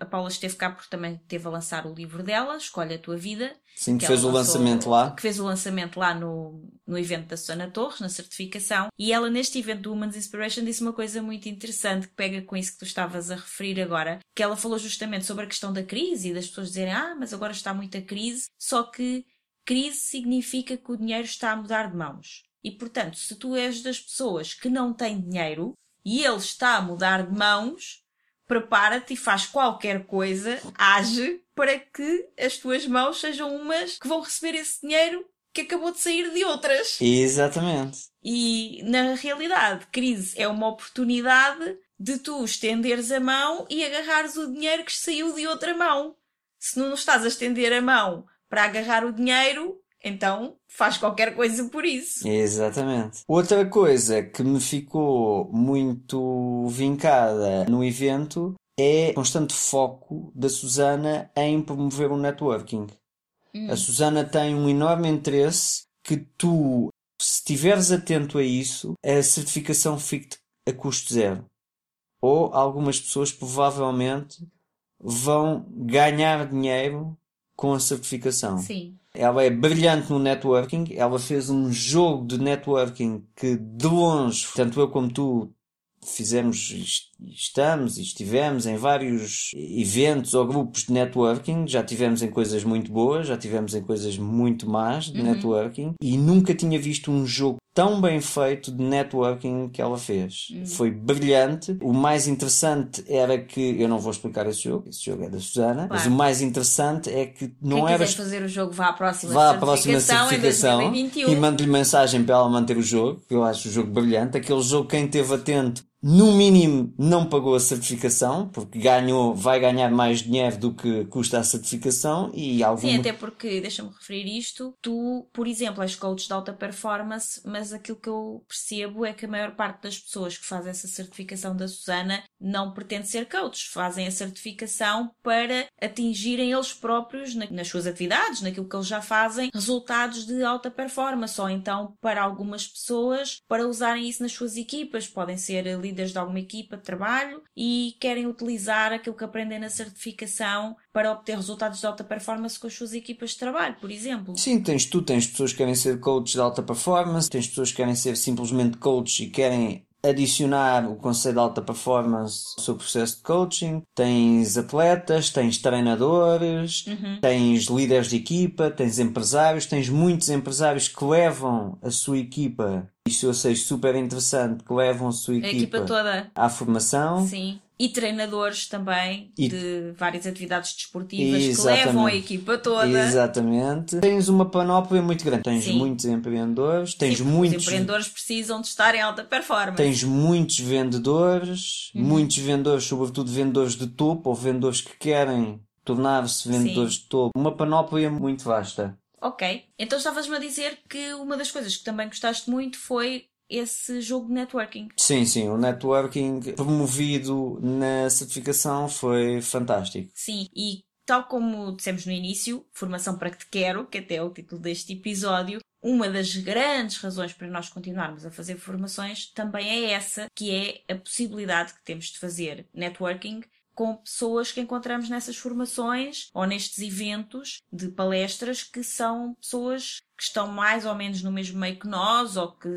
a Paula esteve cá porque também teve a lançar o livro dela, Escolhe a Tua Vida. Sim, que que fez o lançou- lançamento lá. Que fez o lançamento lá no, no evento da Susana Torres, na certificação. E ela, neste evento do Women's Inspiration, disse uma coisa muito interessante que pega com isso que tu estavas a referir agora. Que ela falou justamente sobre a questão da crise e das pessoas dizerem, ah, mas agora está muita crise. Só que crise significa que o dinheiro está a mudar de mãos. E portanto, se tu és das pessoas que não têm dinheiro e ele está a mudar de mãos, prepara-te e faz qualquer coisa, age para que as tuas mãos sejam umas que vão receber esse dinheiro que acabou de sair de outras. Exatamente. E na realidade, crise é uma oportunidade de tu estenderes a mão e agarrares o dinheiro que saiu de outra mão. Se não estás a estender a mão para agarrar o dinheiro, então faz qualquer coisa por isso. Exatamente. Outra coisa que me ficou muito vincada no evento é o constante foco da Susana em promover o networking. A Susana tem um enorme interesse que tu, se estiveres atento a isso, a certificação fique a custo zero. Ou algumas pessoas provavelmente vão ganhar dinheiro com a certificação. Sim. Ela é brilhante no networking. Ela fez um jogo de networking que, de longe, tanto eu como tu fizemos, est- estamos e estivemos em vários eventos ou grupos de networking. Já tivemos em coisas muito boas, já tivemos em coisas muito más de networking. E nunca tinha visto um jogo tão bem feito de networking que ela fez. Foi brilhante. O mais interessante era que, eu não vou explicar esse jogo, esse jogo é da Susana, mas Claro. o mais interessante é que não Quem era fazer o jogo vá à próxima vá à próxima certificação, certificação em 2021. e mande-lhe mensagem para ela manter o jogo, que eu acho o jogo brilhante. Aquele jogo, quem esteve atento, no mínimo não pagou a certificação, porque ganhou, vai ganhar mais dinheiro do que custa a certificação e alguma... Sim, até porque, deixa-me referir isto, tu, por exemplo, és coach de alta performance, mas aquilo que eu percebo é que a maior parte das pessoas que fazem essa certificação da Susana não pretende ser coach, fazem a certificação para atingirem eles próprios, na- nas suas atividades, naquilo que eles já fazem, resultados de alta performance, ou então para algumas pessoas, para usarem isso nas suas equipas, podem ser líderes de alguma equipa de trabalho e querem utilizar aquilo que aprendem na certificação para obter resultados de alta performance com as suas equipas de trabalho, por exemplo. Sim, tens tu, tens pessoas que querem ser coaches de alta performance, tens pessoas que querem ser simplesmente coaches e querem adicionar o conceito de alta performance ao seu processo de coaching. Tens atletas, tens treinadores, tens líderes de equipa, tens empresários, tens muitos empresários que levam a sua equipa, isto eu sei super interessante, que levam a sua A equipa, equipa toda, à formação. sim. E treinadores também E- de várias atividades desportivas que Exatamente. levam a equipa toda. Exatamente. Tens uma panóplia muito grande. Tens Sim. muitos empreendedores, tens Sim, muitos Os empreendedores precisam de estar em alta performance. Tens muitos vendedores, Uhum. muitos vendedores, sobretudo vendedores de topo ou vendedores que querem tornar-se vendedores de topo. Uma panóplia muito vasta. Ok. Então estavas-me a dizer que uma das coisas que também gostaste muito foi esse jogo de networking. Sim, sim, o networking promovido na certificação foi fantástico. Sim, e tal como dissemos no início, formação para que te quero, que até é o título deste episódio, uma das grandes razões para nós continuarmos a fazer formações também é essa, que é a possibilidade que temos de fazer networking com pessoas que encontramos nessas formações ou nestes eventos de palestras que são pessoas que estão mais ou menos no mesmo meio que nós ou que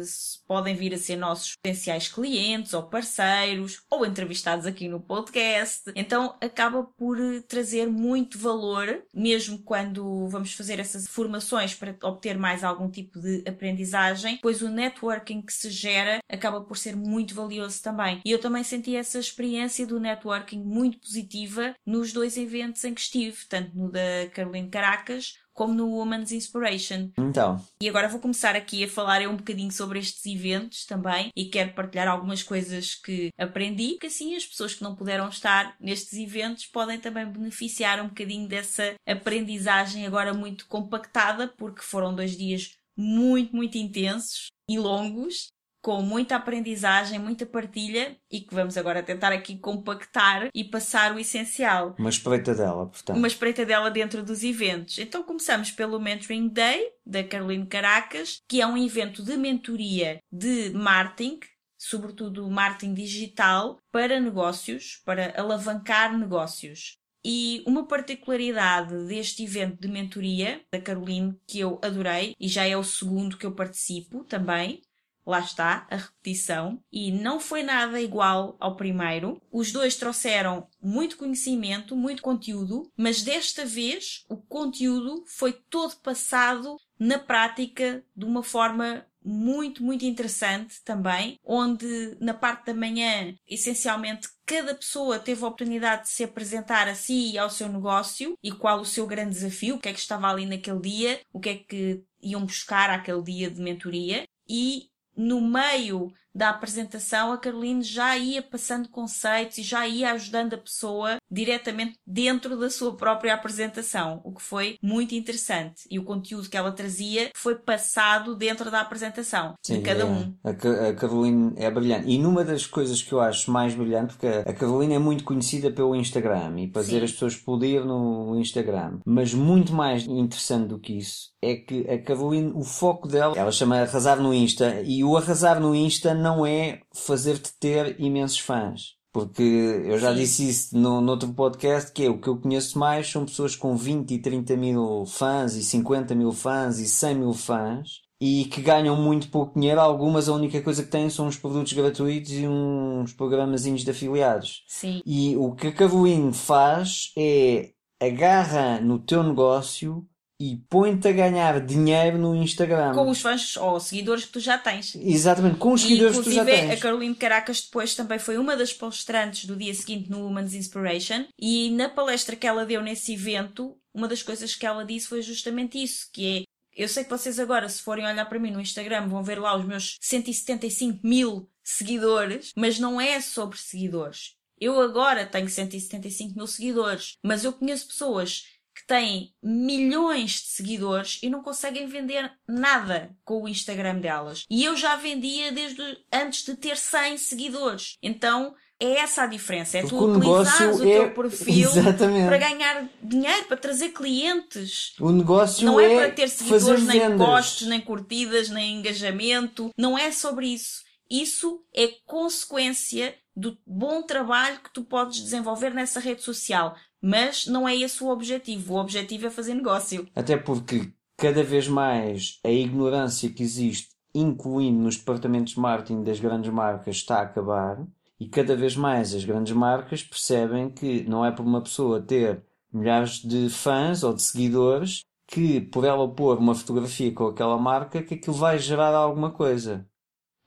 podem vir a ser nossos potenciais clientes ou parceiros ou entrevistados aqui no podcast. Então acaba por trazer muito valor, mesmo quando vamos fazer essas formações para obter mais algum tipo de aprendizagem, pois o networking que se gera acaba por ser muito valioso também. E eu também senti essa experiência do networking muito positiva nos dois eventos em que estive, tanto no da Caroline Caracas como no Woman's Inspiration. Então. E agora vou começar aqui a falar um bocadinho sobre estes eventos também e quero partilhar algumas coisas que aprendi, que assim as pessoas que não puderam estar nestes eventos podem também beneficiar um bocadinho dessa aprendizagem agora muito compactada, porque foram dois dias muito, muito intensos e longos com muita aprendizagem, muita partilha e que vamos agora tentar aqui compactar e passar o essencial. Uma espreita dela, portanto. Uma espreita dela dentro dos eventos. Então começamos pelo Mentoring Day, da Caroline Caracas, que é um evento de mentoria de marketing, sobretudo marketing digital, para negócios, para alavancar negócios. E uma particularidade deste evento de mentoria da Caroline que eu adorei, e já é o segundo que eu participo também, lá está, a repetição, e não foi nada igual ao primeiro. Os dois trouxeram muito conhecimento, muito conteúdo, mas desta vez o conteúdo foi todo passado na prática de uma forma muito, muito interessante também, onde na parte da manhã, essencialmente, cada pessoa teve a oportunidade de se apresentar a si e ao seu negócio e qual o seu grande desafio, o que é que estava ali naquele dia, o que é que iam buscar aquele dia de mentoria e no meio da apresentação, a Caroline já ia passando conceitos e já ia ajudando a pessoa diretamente dentro da sua própria apresentação, o que foi muito interessante. E o conteúdo que ela trazia foi passado dentro da apresentação Sim, de cada é. um. A, a Caroline é brilhante. E numa das coisas que eu acho mais brilhante, porque a Caroline é muito conhecida pelo Instagram e fazer Sim. as pessoas explodir no Instagram, mas muito mais interessante do que isso é que a Caroline, o foco dela, ela chama arrasar no Insta, e o arrasar no Insta não é fazer-te ter imensos fãs. Porque eu já Sim. disse isso no, no outro podcast, que é o que eu conheço mais são pessoas com 20 e 30 mil fãs, e 50 mil fãs, e 100 mil fãs, e que ganham muito pouco dinheiro. Algumas a única coisa que têm são uns produtos gratuitos e uns programazinhos de afiliados. Sim. E o que a Caroline faz é agarra no teu negócio e põe-te a ganhar dinheiro no Instagram. Com os fãs ou seguidores que tu já tens. Exatamente, com os seguidores que tu já tens. a Caroline Caracas depois também foi uma das palestrantes do dia seguinte no Women's Inspiration e na palestra que ela deu nesse evento, uma das coisas que ela disse foi justamente isso, que é eu sei que vocês agora, se forem olhar para mim no Instagram, vão ver lá os meus 175 mil seguidores, mas não é sobre seguidores. Eu agora tenho 175 mil seguidores, mas eu conheço pessoas que têm milhões de seguidores e não conseguem vender nada com o Instagram delas. E eu já vendia desde antes de ter 100 seguidores. Então é essa a diferença. É Porque tu utilizares o, o teu é... perfil *laughs* Exatamente. para ganhar dinheiro, para trazer clientes. O negócio não é, é para ter seguidores, nem gostos, nem curtidas, nem engajamento. Não é sobre isso. Isso é consequência do bom trabalho que tu podes desenvolver nessa rede social. Mas não é esse o objetivo. O objetivo é fazer negócio. Até porque cada vez mais a ignorância que existe, incluindo nos departamentos de marketing das grandes marcas, está a acabar. E cada vez mais as grandes marcas percebem que não é por uma pessoa ter milhares de fãs ou de seguidores que por ela pôr uma fotografia com aquela marca que aquilo vai gerar alguma coisa.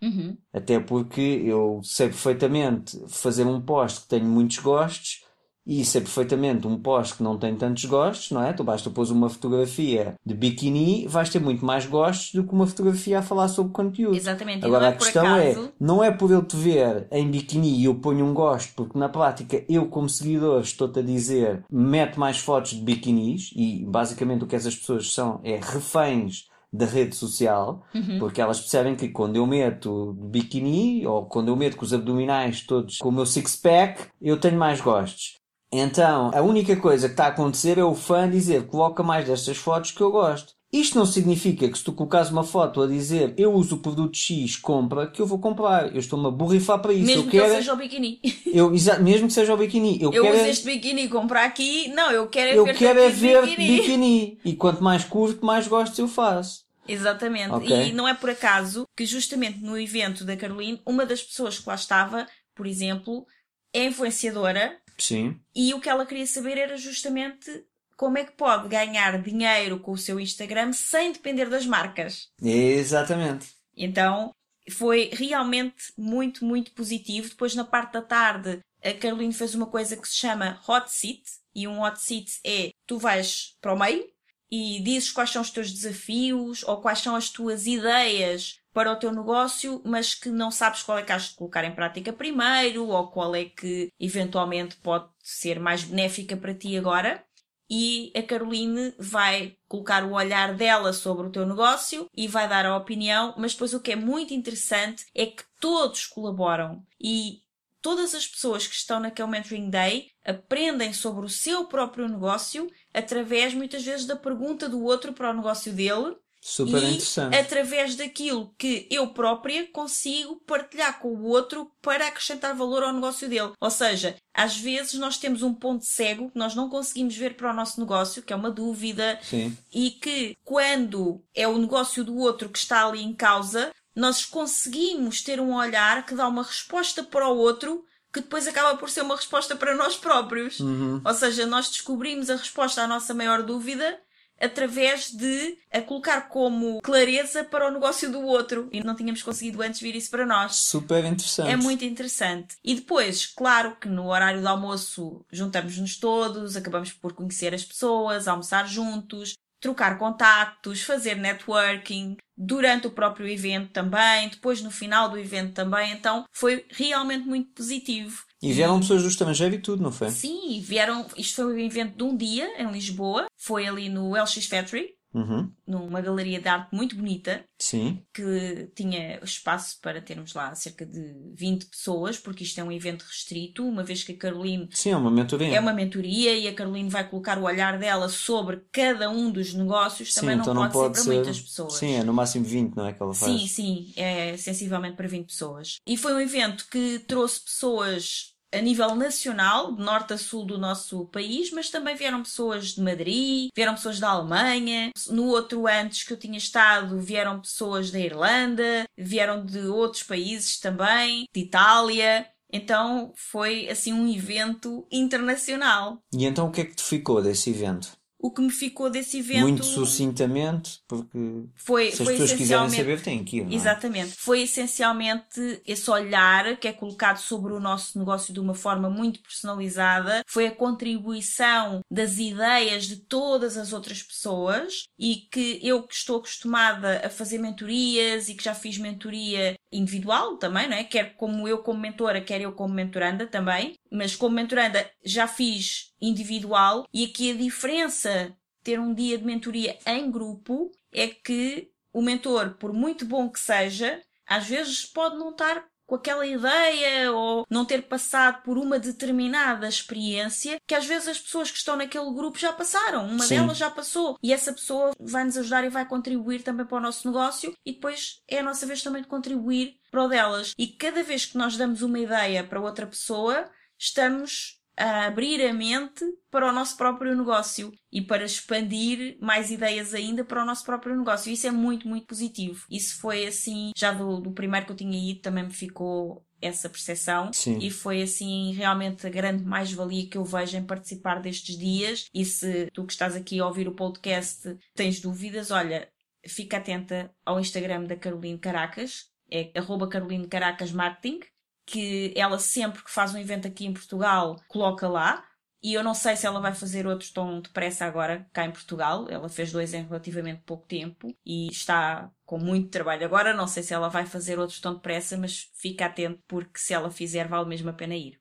Uhum. Até porque eu sei perfeitamente fazer um post que tenho muitos gostos e isso é perfeitamente um post que não tem tantos gostos, não é? Tu basta pôr uma fotografia de biquíni, vais ter muito mais gostos do que uma fotografia a falar sobre conteúdo. Exatamente. Agora é a questão acaso... é, não é por eu te ver em biquíni e eu ponho um gosto, porque na prática eu como seguidor estou-te a dizer, mete mais fotos de biquinis e basicamente o que essas pessoas são é reféns da rede social, uhum. porque elas percebem que quando eu meto biquíni ou quando eu meto com os abdominais todos com o meu six-pack, eu tenho mais gostos. Então, a única coisa que está a acontecer é o fã dizer coloca mais destas fotos que eu gosto. Isto não significa que se tu colocares uma foto a dizer eu uso o produto X, compra, que eu vou comprar. Eu estou-me a borrifar para isso. Mesmo eu que quero... seja o biquíni. *laughs* Eu, mesmo que seja o biquíni. Eu, eu quero uso é... este biquíni comprar aqui. Não, eu quero é eu ver quero é ver biquíni. E quanto mais curto, mais gosto eu faço. Exatamente. Okay. E não é por acaso que justamente no evento da Caroline, uma das pessoas que lá estava, por exemplo, é influenciadora. Sim. E o que ela queria saber era justamente como é que pode ganhar dinheiro com o seu Instagram sem depender das marcas. Exatamente. Então foi realmente muito, muito positivo. Depois, na parte da tarde, a Caroline fez uma coisa que se chama Hot Seat. E um Hot Seat é tu vais para o meio e dizes quais são os teus desafios ou quais são as tuas ideias para o teu negócio, mas que não sabes qual é que has de colocar em prática primeiro ou qual é que eventualmente pode ser mais benéfica para ti agora. E a Caroline vai colocar o olhar dela sobre o teu negócio e vai dar a opinião, mas depois o que é muito interessante é que todos colaboram e todas as pessoas que estão naquele Mentoring Day aprendem sobre o seu próprio negócio através muitas vezes da pergunta do outro para o negócio dele Super e interessante. através daquilo que eu própria consigo partilhar com o outro para acrescentar valor ao negócio dele. Ou seja, às vezes nós temos um ponto cego que nós não conseguimos ver para o nosso negócio, que é uma dúvida, Sim. e que quando é o negócio do outro que está ali em causa, nós conseguimos ter um olhar que dá uma resposta para o outro que depois acaba por ser uma resposta para nós próprios. Uhum. Ou seja, nós descobrimos a resposta à nossa maior dúvida através de a colocar como clareza para o negócio do outro. E não tínhamos conseguido antes vir isso para nós. Super interessante. É muito interessante. E depois, claro que no horário do almoço juntamos-nos todos, acabamos por conhecer as pessoas, almoçar juntos, trocar contactos, fazer networking, durante o próprio evento também, depois no final do evento também, então foi realmente muito positivo. E vieram pessoas do estrangeiro e tudo, não foi? Sim, vieram. Isto foi um evento de um dia em Lisboa, foi ali no LX Factory, uhum. numa galeria de arte muito bonita. Sim. Que tinha espaço para termos lá cerca de 20 pessoas, porque isto é um evento restrito, uma vez que a Caroline. Sim, é uma mentoria. É uma mentoria e a Caroline vai colocar o olhar dela sobre cada um dos negócios, sim, também não, então pode, não pode ser, ser para muitas pessoas. Sim, é no máximo 20, não é que ela faz? Sim, sim, é sensivelmente para 20 pessoas. E foi um evento que trouxe pessoas a nível nacional, de norte a sul do nosso país, mas também vieram pessoas de Madrid, vieram pessoas da Alemanha. No outro antes que eu tinha estado, vieram pessoas da Irlanda, vieram de outros países também, de Itália. Então foi assim um evento internacional. E então o que é que te ficou desse evento? O que me ficou desse evento. Muito sucintamente, porque foi, se as foi pessoas quiserem saber, têm que ir. É? Exatamente. Foi essencialmente esse olhar que é colocado sobre o nosso negócio de uma forma muito personalizada, foi a contribuição das ideias de todas as outras pessoas e que eu que estou acostumada a fazer mentorias e que já fiz mentoria individual também, não é? Quer como eu como mentora, quer eu como mentoranda também, mas como mentoranda já fiz individual e aqui a diferença ter um dia de mentoria em grupo é que o mentor, por muito bom que seja, às vezes pode não estar com aquela ideia ou não ter passado por uma determinada experiência que às vezes as pessoas que estão naquele grupo já passaram. Uma Sim. delas já passou. E essa pessoa vai nos ajudar e vai contribuir também para o nosso negócio e depois é a nossa vez também de contribuir para o delas. E cada vez que nós damos uma ideia para outra pessoa, estamos a abrir a mente para o nosso próprio negócio e para expandir mais ideias ainda para o nosso próprio negócio. Isso é muito, muito positivo. Isso foi assim, já do, do primeiro que eu tinha ido também me ficou essa percepção Sim. e foi assim realmente a grande mais-valia que eu vejo em participar destes dias e se tu que estás aqui a ouvir o podcast tens dúvidas, olha, fica atenta ao Instagram da Caroline Caracas, é arroba Caroline Caracas Marketing que ela sempre que faz um evento aqui em Portugal coloca lá. E eu não sei se ela vai fazer outros tão depressa agora cá em Portugal. Ela fez dois em relativamente pouco tempo e está com muito trabalho agora. Não sei se ela vai fazer outros tão depressa, mas fica atento porque se ela fizer vale mesmo a pena ir.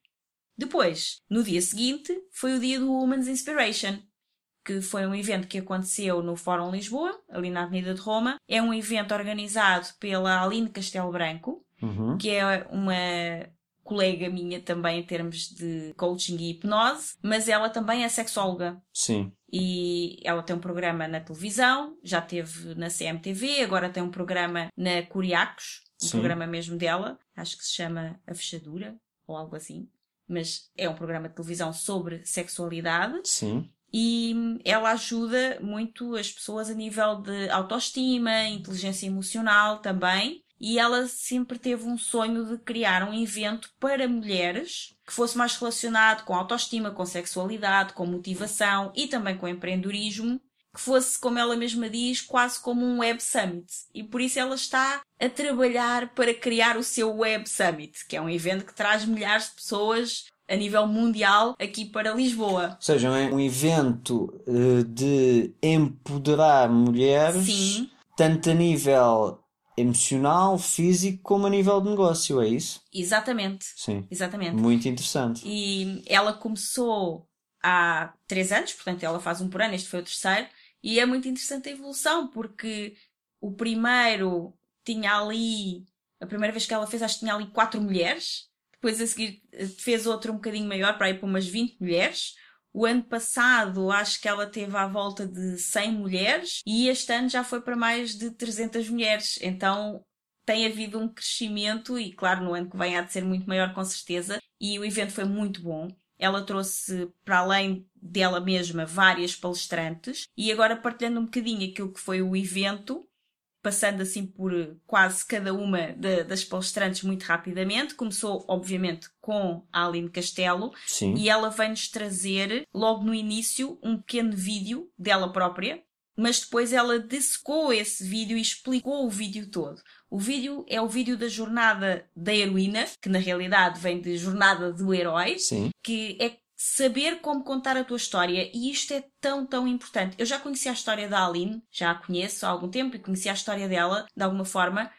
Depois, no dia seguinte, foi o dia do Women's Inspiration, que foi um evento que aconteceu no Fórum Lisboa, ali na Avenida de Roma. É um evento organizado pela Aline Castelo Branco, uhum. que é uma colega minha também em termos de coaching e hipnose, mas ela também é sexóloga. Sim. e ela tem um programa na televisão, já teve na CMTV, agora tem um programa na Curiacos, um Sim. programa mesmo dela, acho que se chama A Fechadura, ou algo assim. Mas é um programa de televisão sobre sexualidade. Sim. E ela ajuda muito as pessoas a nível de autoestima, inteligência emocional também. E ela sempre teve um sonho de criar um evento para mulheres que fosse mais relacionado com autoestima, com sexualidade, com motivação e também com empreendedorismo, que fosse, como ela mesma diz, quase como um Web Summit. E por isso ela está a trabalhar para criar o seu Web Summit, que é um evento que traz milhares de pessoas a nível mundial aqui para Lisboa. Ou seja, é um evento uh, de empoderar mulheres, Sim. tanto a nível emocional, físico, como a nível de negócio, é isso? Exatamente. Sim. Exatamente. Muito interessante. E ela começou há três anos, portanto ela faz um por ano, este foi o terceiro, e é muito interessante a evolução, porque o primeiro tinha ali, a primeira vez que ela fez, acho que tinha ali quatro mulheres, depois a seguir fez outro um bocadinho maior, para ir para umas 20 mulheres, o ano passado acho que ela teve à volta de 100 mulheres e este ano já foi para mais de 300 mulheres. Então tem havido um crescimento e, claro, no ano que vem há de ser muito maior com certeza. E o evento foi muito bom. Ela trouxe, para além dela mesma, várias palestrantes e agora partilhando um bocadinho aquilo que foi o evento, passando assim por quase cada uma de, das palestrantes muito rapidamente. Começou, obviamente, com a Aline Castelo Sim. e ela vem-nos trazer, logo no início, um pequeno vídeo dela própria, mas depois ela dessecou esse vídeo e explicou o vídeo todo. O vídeo é o vídeo da jornada da heroína, que na realidade vem de jornada do herói, Sim. que é saber como contar a tua história e isto é tão, tão importante. Eu já conheci a história da Aline, já a conheço há algum tempo e conheci a história dela de alguma forma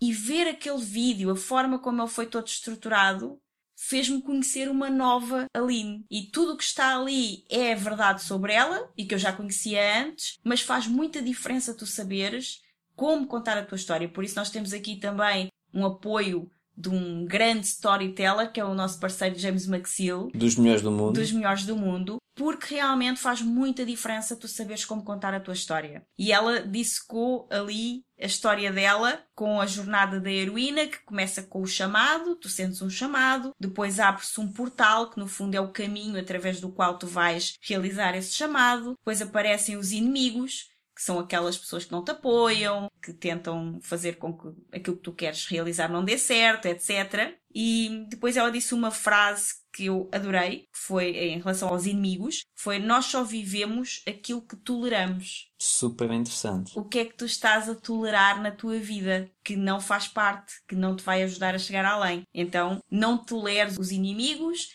e ver aquele vídeo, a forma como ele foi todo estruturado, fez-me conhecer uma nova Aline. E tudo o que está ali é verdade sobre ela e que eu já conhecia antes, mas faz muita diferença tu saberes como contar a tua história. Por isso nós temos aqui também um apoio de um grande storyteller, que é o nosso parceiro James McSeal. Dos melhores do mundo. Dos melhores do mundo. Porque realmente faz muita diferença tu saberes como contar a tua história. E ela dissecou ali a história dela com a jornada da heroína, que começa com o chamado, tu sentes um chamado, depois abre-se um portal, que no fundo é o caminho através do qual tu vais realizar esse chamado, depois aparecem os inimigos, que são aquelas pessoas que não te apoiam, que tentam fazer com que aquilo que tu queres realizar não dê certo, etc. E depois ela disse uma frase que eu adorei, que foi em relação aos inimigos, foi nós só vivemos aquilo que toleramos. Super interessante. O que é que tu estás a tolerar na tua vida que não faz parte, que não te vai ajudar a chegar além? Então, não toleres os inimigos,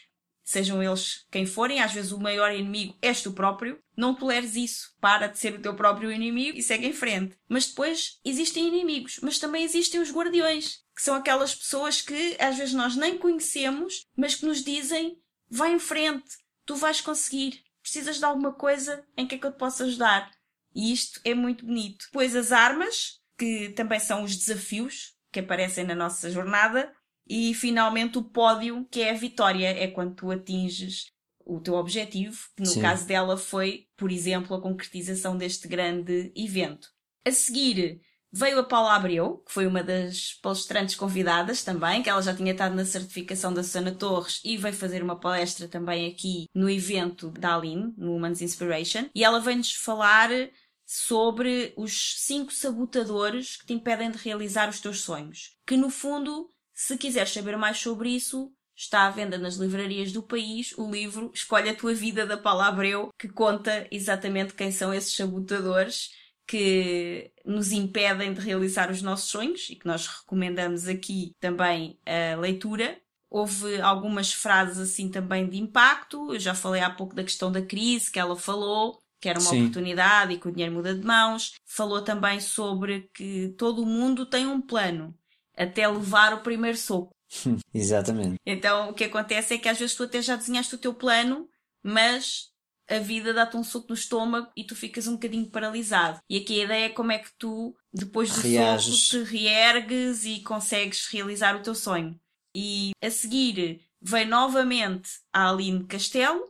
sejam eles quem forem, às vezes o maior inimigo és tu próprio, não toleres isso, para de ser o teu próprio inimigo e segue em frente. Mas depois existem inimigos, mas também existem os guardiões, que são aquelas pessoas que às vezes nós nem conhecemos, mas que nos dizem: vai em frente, tu vais conseguir, precisas de alguma coisa em que é que eu te posso ajudar. E isto é muito bonito. Depois as armas, que também são os desafios que aparecem na nossa jornada, e finalmente o pódio, que é a vitória, é quando tu atinges o teu objetivo, que no Sim. caso dela foi, por exemplo, a concretização deste grande evento. A seguir veio a Paula Abreu, que foi uma das palestrantes convidadas também, que ela já tinha estado na certificação da Susana Torres e veio fazer uma palestra também aqui no evento da Aline, no Women's Inspiration, e ela vem-nos falar sobre os cinco sabotadores que te impedem de realizar os teus sonhos. Que no fundo se quiseres saber mais sobre isso, está à venda nas livrarias do país o livro Escolhe a Tua Vida da Paula Abreu, que conta exatamente quem são esses sabotadores que nos impedem de realizar os nossos sonhos e que nós recomendamos aqui também a leitura. Houve algumas frases assim também de impacto. Eu já falei há pouco da questão da crise que ela falou, que era uma Sim. oportunidade e que o dinheiro muda de mãos. Falou também sobre que todo o mundo tem um plano até levar o primeiro soco. *laughs* Exatamente. Então o que acontece é que às vezes tu até já desenhaste o teu plano, mas a vida dá-te um soco no estômago e tu ficas um bocadinho paralisado. E aqui a ideia é como é que tu, depois do Reages. soco, te reergues e consegues realizar o teu sonho. E a seguir vem novamente a Aline Castelo,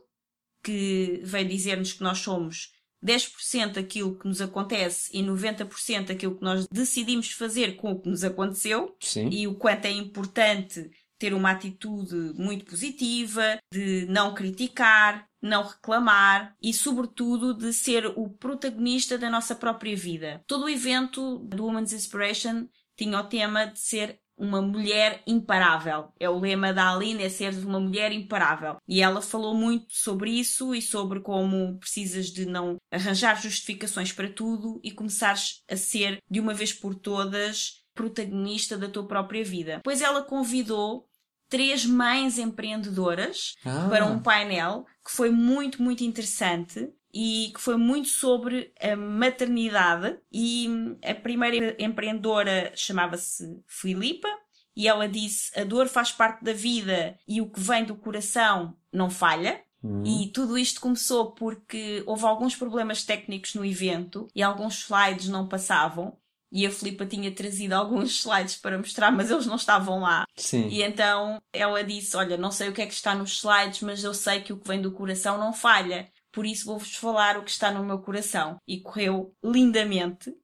que veio dizer-nos que nós somos 10% aquilo que nos acontece e 90% aquilo que nós decidimos fazer com o que nos aconteceu Sim. e o quanto é importante ter uma atitude muito positiva, de não criticar, não reclamar e, sobretudo, de ser o protagonista da nossa própria vida. Todo o evento do Women's Inspiration tinha o tema de ser uma mulher imparável. É o lema da Aline, é ser uma mulher imparável. E ela falou muito sobre isso e sobre como precisas de não arranjar justificações para tudo e começares a ser, de uma vez por todas, protagonista da tua própria vida. Pois ela convidou três mães empreendedoras ah. para um painel que foi muito, muito interessante e que foi muito sobre a maternidade. E a primeira empreendedora chamava-se Filipa e ela disse: a dor faz parte da vida e o que vem do coração não falha. Uhum. E tudo isto começou porque houve alguns problemas técnicos no evento e alguns slides não passavam. E a Filipa tinha trazido alguns *laughs* slides para mostrar, mas eles não estavam lá. Sim. E então ela disse: Olha, não sei o que é que está nos slides, mas eu sei que o que vem do coração não falha por isso vou-vos falar o que está no meu coração. E correu lindamente.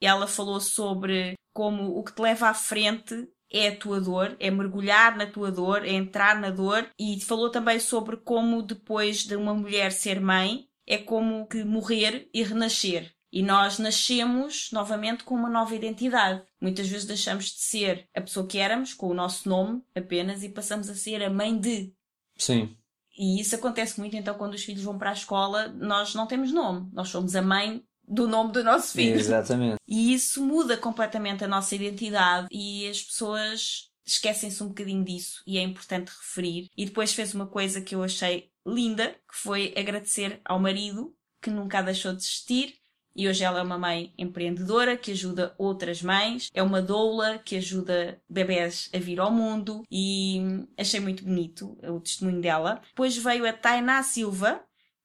Ela falou sobre como o que te leva à frente é a tua dor, é mergulhar na tua dor, é entrar na dor. E falou também sobre como depois de uma mulher ser mãe, é como que morrer e renascer. E nós nascemos novamente com uma nova identidade. Muitas vezes deixamos de ser a pessoa que éramos, com o nosso nome apenas, e passamos a ser a mãe de. Sim. E isso acontece muito, então, quando os filhos vão para a escola, nós não temos nome. Nós somos a mãe do nome do nosso filho. Exatamente. E isso muda completamente a nossa identidade e as pessoas esquecem-se um bocadinho disso e é importante referir. E depois fez uma coisa que eu achei linda, que foi agradecer ao marido que nunca a deixou de existir e hoje ela é uma mãe empreendedora que ajuda outras mães, é uma doula que ajuda bebés a vir ao mundo e achei muito bonito o testemunho dela. Depois veio a Tainá Silva,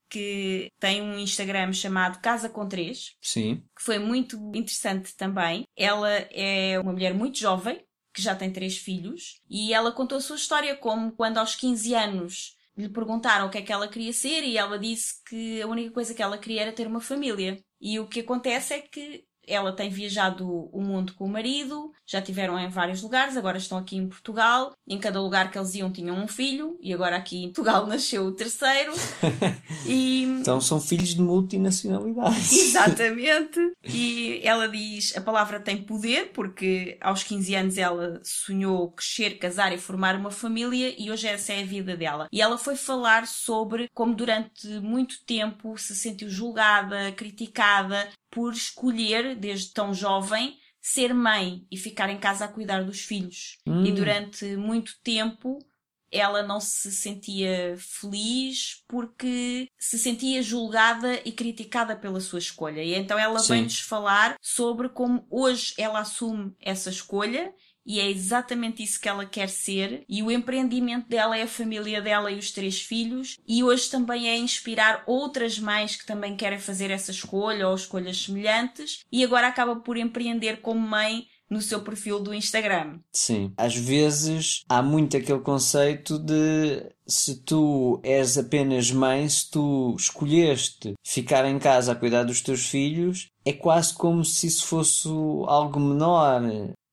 que tem um Instagram chamado Casa com Três, Sim. que foi muito interessante também. Ela é uma mulher muito jovem, que já tem três filhos, e ela contou a sua história como quando aos 15 anos lhe perguntaram o que é que ela queria ser e ela disse que a única coisa que ela queria era ter uma família. E o que acontece é que ela tem viajado o mundo com o marido, já tiveram em vários lugares, agora estão aqui em Portugal. Em cada lugar que eles iam tinham um filho, e agora aqui em Portugal *laughs* nasceu o terceiro. *laughs* e... Então são filhos de multinacionalidades. *laughs* Exatamente. E ela diz: a palavra tem poder, porque aos 15 anos ela sonhou crescer, casar e formar uma família, e hoje essa é a vida dela. E ela foi falar sobre como durante muito tempo se sentiu julgada, criticada por escolher, desde tão jovem, ser mãe e ficar em casa a cuidar dos filhos. Hum. E durante muito tempo ela não se sentia feliz porque se sentia julgada e criticada pela sua escolha. E então ela vem-nos falar sobre como hoje ela assume essa escolha e é exatamente isso que ela quer ser. E o empreendimento dela é a família dela e os três filhos. E hoje também é inspirar outras mães que também querem fazer essa escolha ou escolhas semelhantes. E agora acaba por empreender como mãe no seu perfil do Instagram. Sim. Às vezes há muito aquele conceito de se tu és apenas mãe, se tu escolheste ficar em casa a cuidar dos teus filhos, é quase como se isso fosse algo menor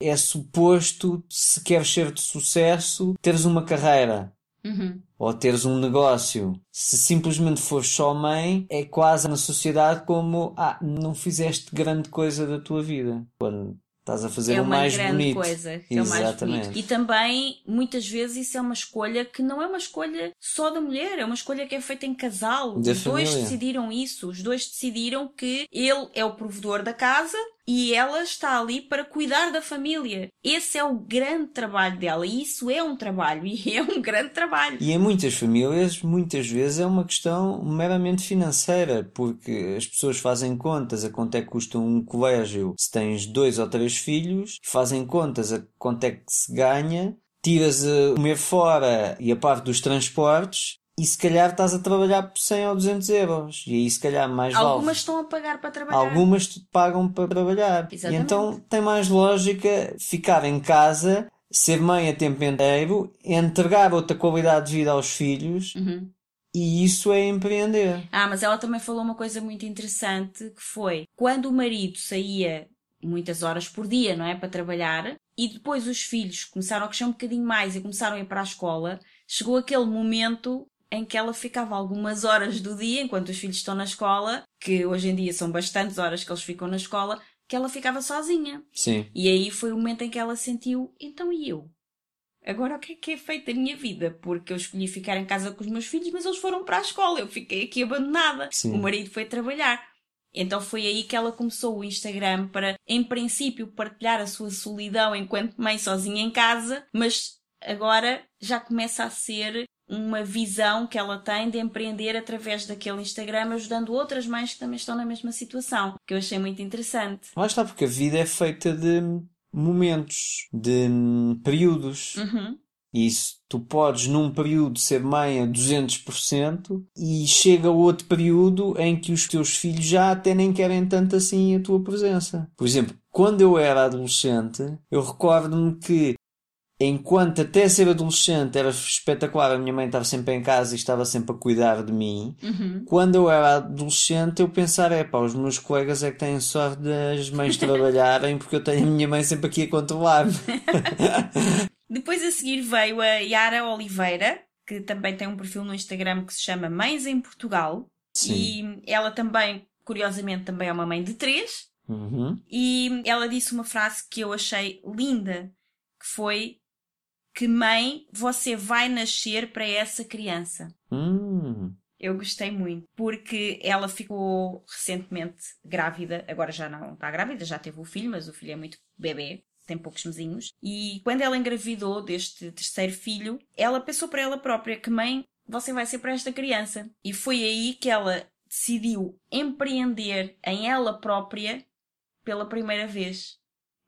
é suposto, se queres ser de sucesso, teres uma carreira. Uhum. Ou teres um negócio. Se simplesmente fores só mãe, é quase na sociedade como ah, não fizeste grande coisa da tua vida. Quando Estás a fazer é o mais bonito. É uma grande coisa. É o mais bonito. E também, muitas vezes, isso é uma escolha que não é uma escolha só da mulher, é uma escolha que é feita em casal. Da os família. dois decidiram isso. Os dois decidiram que ele é o provedor da casa e ela está ali para cuidar da família. Esse é o grande trabalho dela e isso é um trabalho *laughs* e é um grande trabalho. E em muitas famílias, muitas vezes é uma questão meramente financeira, porque as pessoas fazem contas a quanto é que custa um colégio se tens dois ou três filhos, fazem contas a quanto é que se ganha, tiras a comer fora e a parte dos transportes e se calhar estás a trabalhar por 100 ou 200 euros. E aí se calhar mais Algumas vale. Algumas estão a pagar para trabalhar. Algumas te pagam para trabalhar. Exatamente. E então tem mais lógica ficar em casa, ser mãe a tempo inteiro, entregar outra qualidade de vida aos filhos uhum. E isso é empreender. Ah, mas ela também falou uma coisa muito interessante que foi quando o marido saía muitas horas por dia, não é? Para trabalhar, e depois os filhos começaram a crescer um bocadinho mais e começaram a ir para a escola, chegou aquele momento em que ela ficava algumas horas do dia, enquanto os filhos estão na escola, que hoje em dia são bastantes horas que eles ficam na escola, que ela ficava sozinha. Sim. E aí foi o momento em que ela sentiu, então e eu? Agora o que é que é feito da minha vida? Porque eu escolhi ficar em casa com os meus filhos, mas eles foram para a escola, eu fiquei aqui abandonada. Sim. O marido foi trabalhar. Então foi aí que ela começou o Instagram para, em princípio, partilhar a sua solidão enquanto mãe sozinha em casa, mas agora já começa a ser uma visão que ela tem de empreender através daquele Instagram, ajudando outras mães que também estão na mesma situação, que eu achei muito interessante. Lá está, porque a vida é feita de momentos, de períodos. Uhum. E isso tu podes num período ser mãe a 200% e chega outro período em que os teus filhos já até nem querem tanto assim a tua presença. Por exemplo, quando eu era adolescente, eu recordo-me que enquanto até ser adolescente era espetacular, a minha mãe estava sempre em casa e estava sempre a cuidar de mim. Uhum. Quando eu era adolescente, eu pensava, é pá, os meus colegas é que têm sorte das mães *laughs* trabalharem porque eu tenho a minha mãe sempre aqui a controlar-me. *laughs* Depois a seguir veio a Yara Oliveira, que também tem um perfil no Instagram que se chama Mães em Portugal. Sim. E ela também, curiosamente, também é uma mãe de três. Uhum. E ela disse uma frase que eu achei linda, que foi que mãe você vai nascer para essa criança. Hum. Eu gostei muito, porque ela ficou recentemente grávida, agora já não está grávida, já teve o filho, mas o filho é muito bebê tem poucos mesinhos. E quando ela engravidou deste terceiro filho, ela pensou para ela própria que mãe, você vai ser para esta criança. E foi aí que ela decidiu empreender em ela própria pela primeira vez.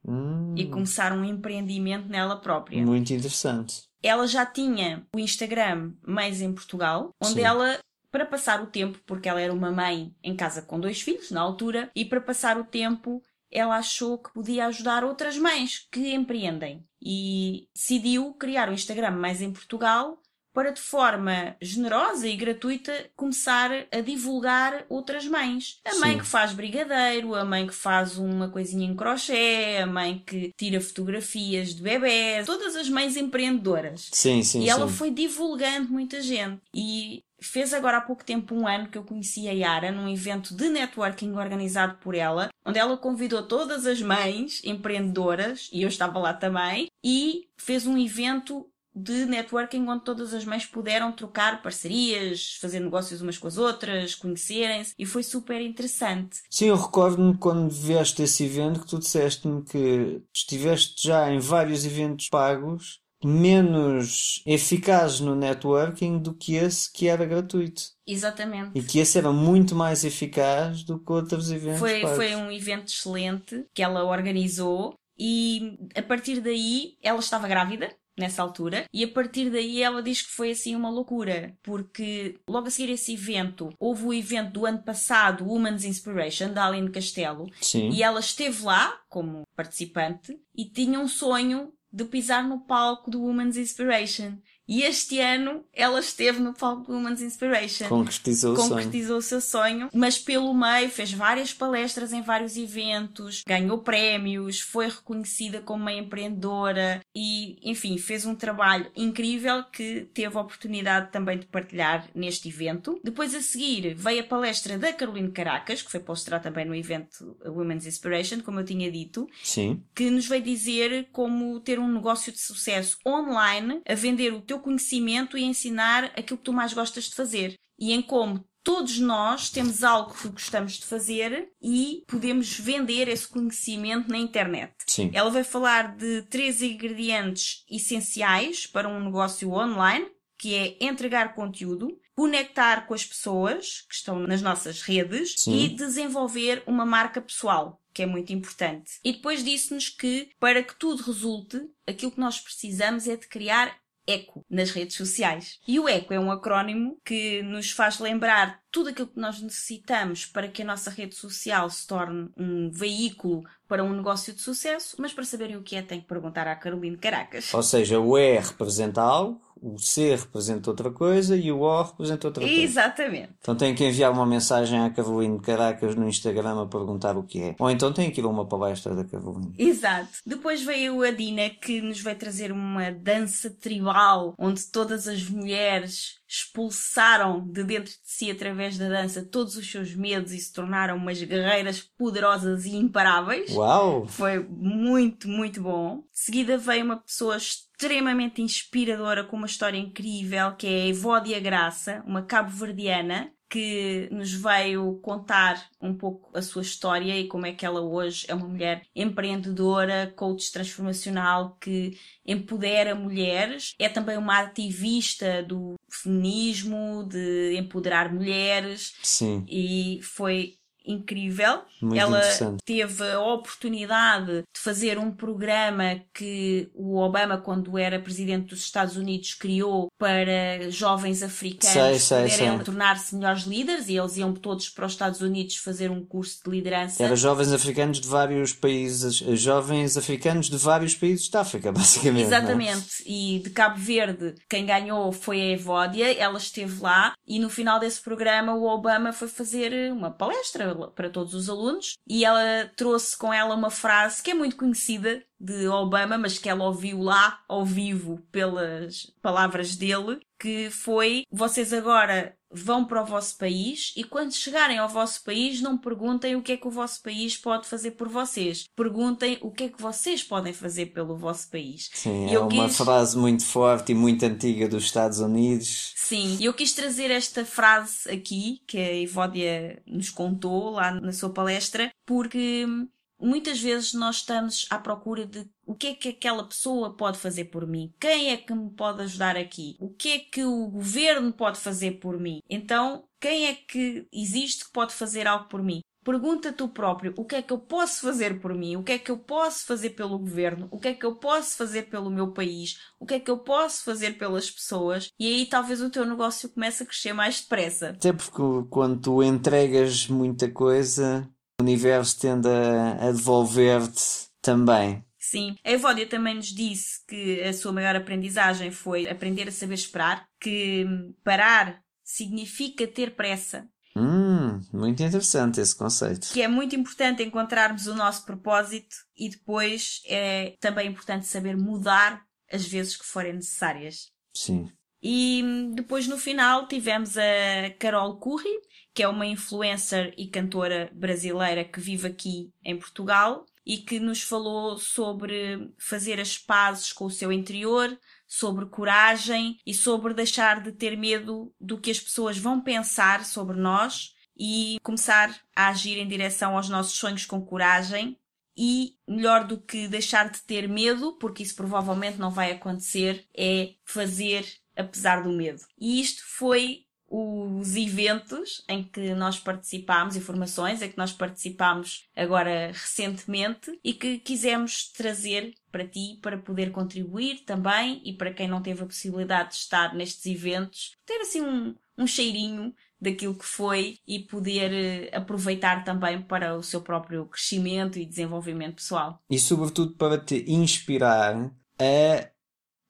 Hum. E começar um empreendimento nela própria. Muito interessante. Ela já tinha o Instagram Mães em Portugal, onde Sim. ela para passar o tempo, porque ela era uma mãe em casa com dois filhos na altura, e para passar o tempo ela achou que podia ajudar outras mães que empreendem e decidiu criar o Instagram Mais em Portugal para de forma generosa e gratuita começar a divulgar outras mães. A mãe Sim. que faz brigadeiro, a mãe que faz uma coisinha em crochê, a mãe que tira fotografias de bebés, todas as mães empreendedoras. Sim, sim, e ela sim. foi divulgando muita gente. E fez agora há pouco tempo um ano que eu conheci a Yara num evento de networking organizado por ela, onde ela convidou todas as mães empreendedoras, e eu estava lá também, e fez um evento de networking onde todas as mães puderam trocar parcerias, fazer negócios umas com as outras, conhecerem-se e foi super interessante. Sim, eu recordo-me quando vieste esse evento que tu disseste-me que estiveste já em vários eventos pagos menos eficaz no networking do que esse que era gratuito. Exatamente. E que esse era muito mais eficaz do que outros eventos. Foi, foi um evento excelente que ela organizou e a partir daí ela estava grávida nessa altura e a partir daí ela diz que foi assim uma loucura porque logo a seguir esse evento houve o evento do ano passado Women's Inspiration da Aline Castelo Sim. e ela esteve lá como participante e tinha um sonho de pisar no palco do Women's Inspiration. E este ano ela esteve no palco Women's Inspiration. Concretizou, Concretizou o, sonho. o seu sonho, mas pelo meio fez várias palestras em vários eventos, ganhou prémios, foi reconhecida como uma empreendedora e, enfim, fez um trabalho incrível que teve a oportunidade também de partilhar neste evento. Depois a seguir veio a palestra da Caroline Caracas, que foi postrar também no evento Women's Inspiration, como eu tinha dito. Sim. Que nos veio dizer como ter um negócio de sucesso online a vender o teu teu conhecimento e ensinar aquilo que tu mais gostas de fazer. E em como todos nós temos algo que gostamos de fazer e podemos vender esse conhecimento na internet. Sim. Ela vai falar de três ingredientes essenciais para um negócio online, que é entregar conteúdo, conectar com as pessoas que estão nas nossas redes Sim. e desenvolver uma marca pessoal que é muito importante. E depois disse-nos que para que tudo resulte, aquilo que nós precisamos é de criar ECO nas redes sociais. E o ECO é um acrónimo que nos faz lembrar tudo aquilo que nós necessitamos para que a nossa rede social se torne um veículo para um negócio de sucesso, mas para saberem o que é, tem que perguntar à Caroline Caracas. Ou seja, o E representa algo, o C representa outra coisa e o O representa outra coisa. Exatamente. Então tem que enviar uma mensagem à Carolina Caracas no Instagram a perguntar o que é. Ou então tem que ir a uma palestra da Carolina. Exato. Depois veio a Dina que nos vai trazer uma dança tribal onde todas as mulheres expulsaram de dentro de si através da dança todos os seus medos e se tornaram umas guerreiras poderosas e imparáveis. Uau! Foi muito, muito bom. De seguida veio uma pessoa extremamente inspiradora com uma história incrível que é a Evódia Graça, uma cabo-verdiana que nos veio contar um pouco a sua história e como é que ela hoje é uma mulher empreendedora, coach transformacional que empodera mulheres. É também uma ativista do feminismo, de empoderar mulheres. Sim. E foi incrível. Muito ela teve a oportunidade de fazer um programa que o Obama, quando era presidente dos Estados Unidos, criou para jovens africanos Sei, poderem tornar-se melhores líderes e eles iam todos para os Estados Unidos fazer um curso de liderança. Era jovens africanos de vários países, jovens africanos de vários países da África, *laughs* basicamente. é? Exatamente, e de Cabo Verde quem ganhou foi a Evódia, ela esteve lá e no final desse programa o Obama foi fazer uma palestra para todos os alunos e ela trouxe com ela uma frase que é muito conhecida de Obama, mas que ela ouviu lá ao vivo pelas palavras dele, que foi vocês agora vão para o vosso país e quando chegarem ao vosso país não perguntem o que é que o vosso país pode fazer por vocês. Perguntem o que é que vocês podem fazer pelo vosso país. Sim, E é uma quis- frase muito forte e muito antiga dos Estados Unidos. Sim, e eu quis trazer esta frase aqui, que a Evódia nos contou lá na sua palestra, porque hum, muitas vezes nós estamos à procura de o que é que aquela pessoa pode fazer por mim? Quem é que me pode ajudar aqui? O que é que o governo pode fazer por mim? Então, quem é que existe que pode fazer algo por mim? Pergunta tu próprio o que é que eu posso fazer por mim, o que é que eu posso fazer pelo governo, o que é que eu posso fazer pelo meu país, o que é que eu posso fazer pelas pessoas, e aí talvez o teu negócio comece a crescer mais depressa. Até porque quando tu entregas muita coisa, o universo tende a, a devolver-te também. Sim. A Evódia também nos disse que a sua maior aprendizagem foi aprender a saber esperar, que hum, parar significa ter pressa, Hum, muito interessante esse conceito. que é muito importante encontrarmos o nosso propósito e depois é também importante saber mudar as vezes que forem necessárias. Sim. E depois no final tivemos a Carol Curry, que é uma influencer e cantora brasileira que vive aqui em Portugal e que nos falou sobre fazer as pazes com o seu interior, sobre coragem e sobre deixar de ter medo do que as pessoas vão pensar sobre nós e começar a agir em direção aos nossos sonhos com coragem e melhor do que deixar de ter medo, porque isso provavelmente não vai acontecer, é fazer apesar do medo. E isto foi os eventos em que nós participámos, informações em que nós participámos agora recentemente e que quisemos trazer para ti para poder contribuir também e para quem não teve a possibilidade de estar nestes eventos, ter assim um, um cheirinho daquilo que foi e poder eh, aproveitar também para o seu próprio crescimento e desenvolvimento pessoal. E sobretudo para te inspirar a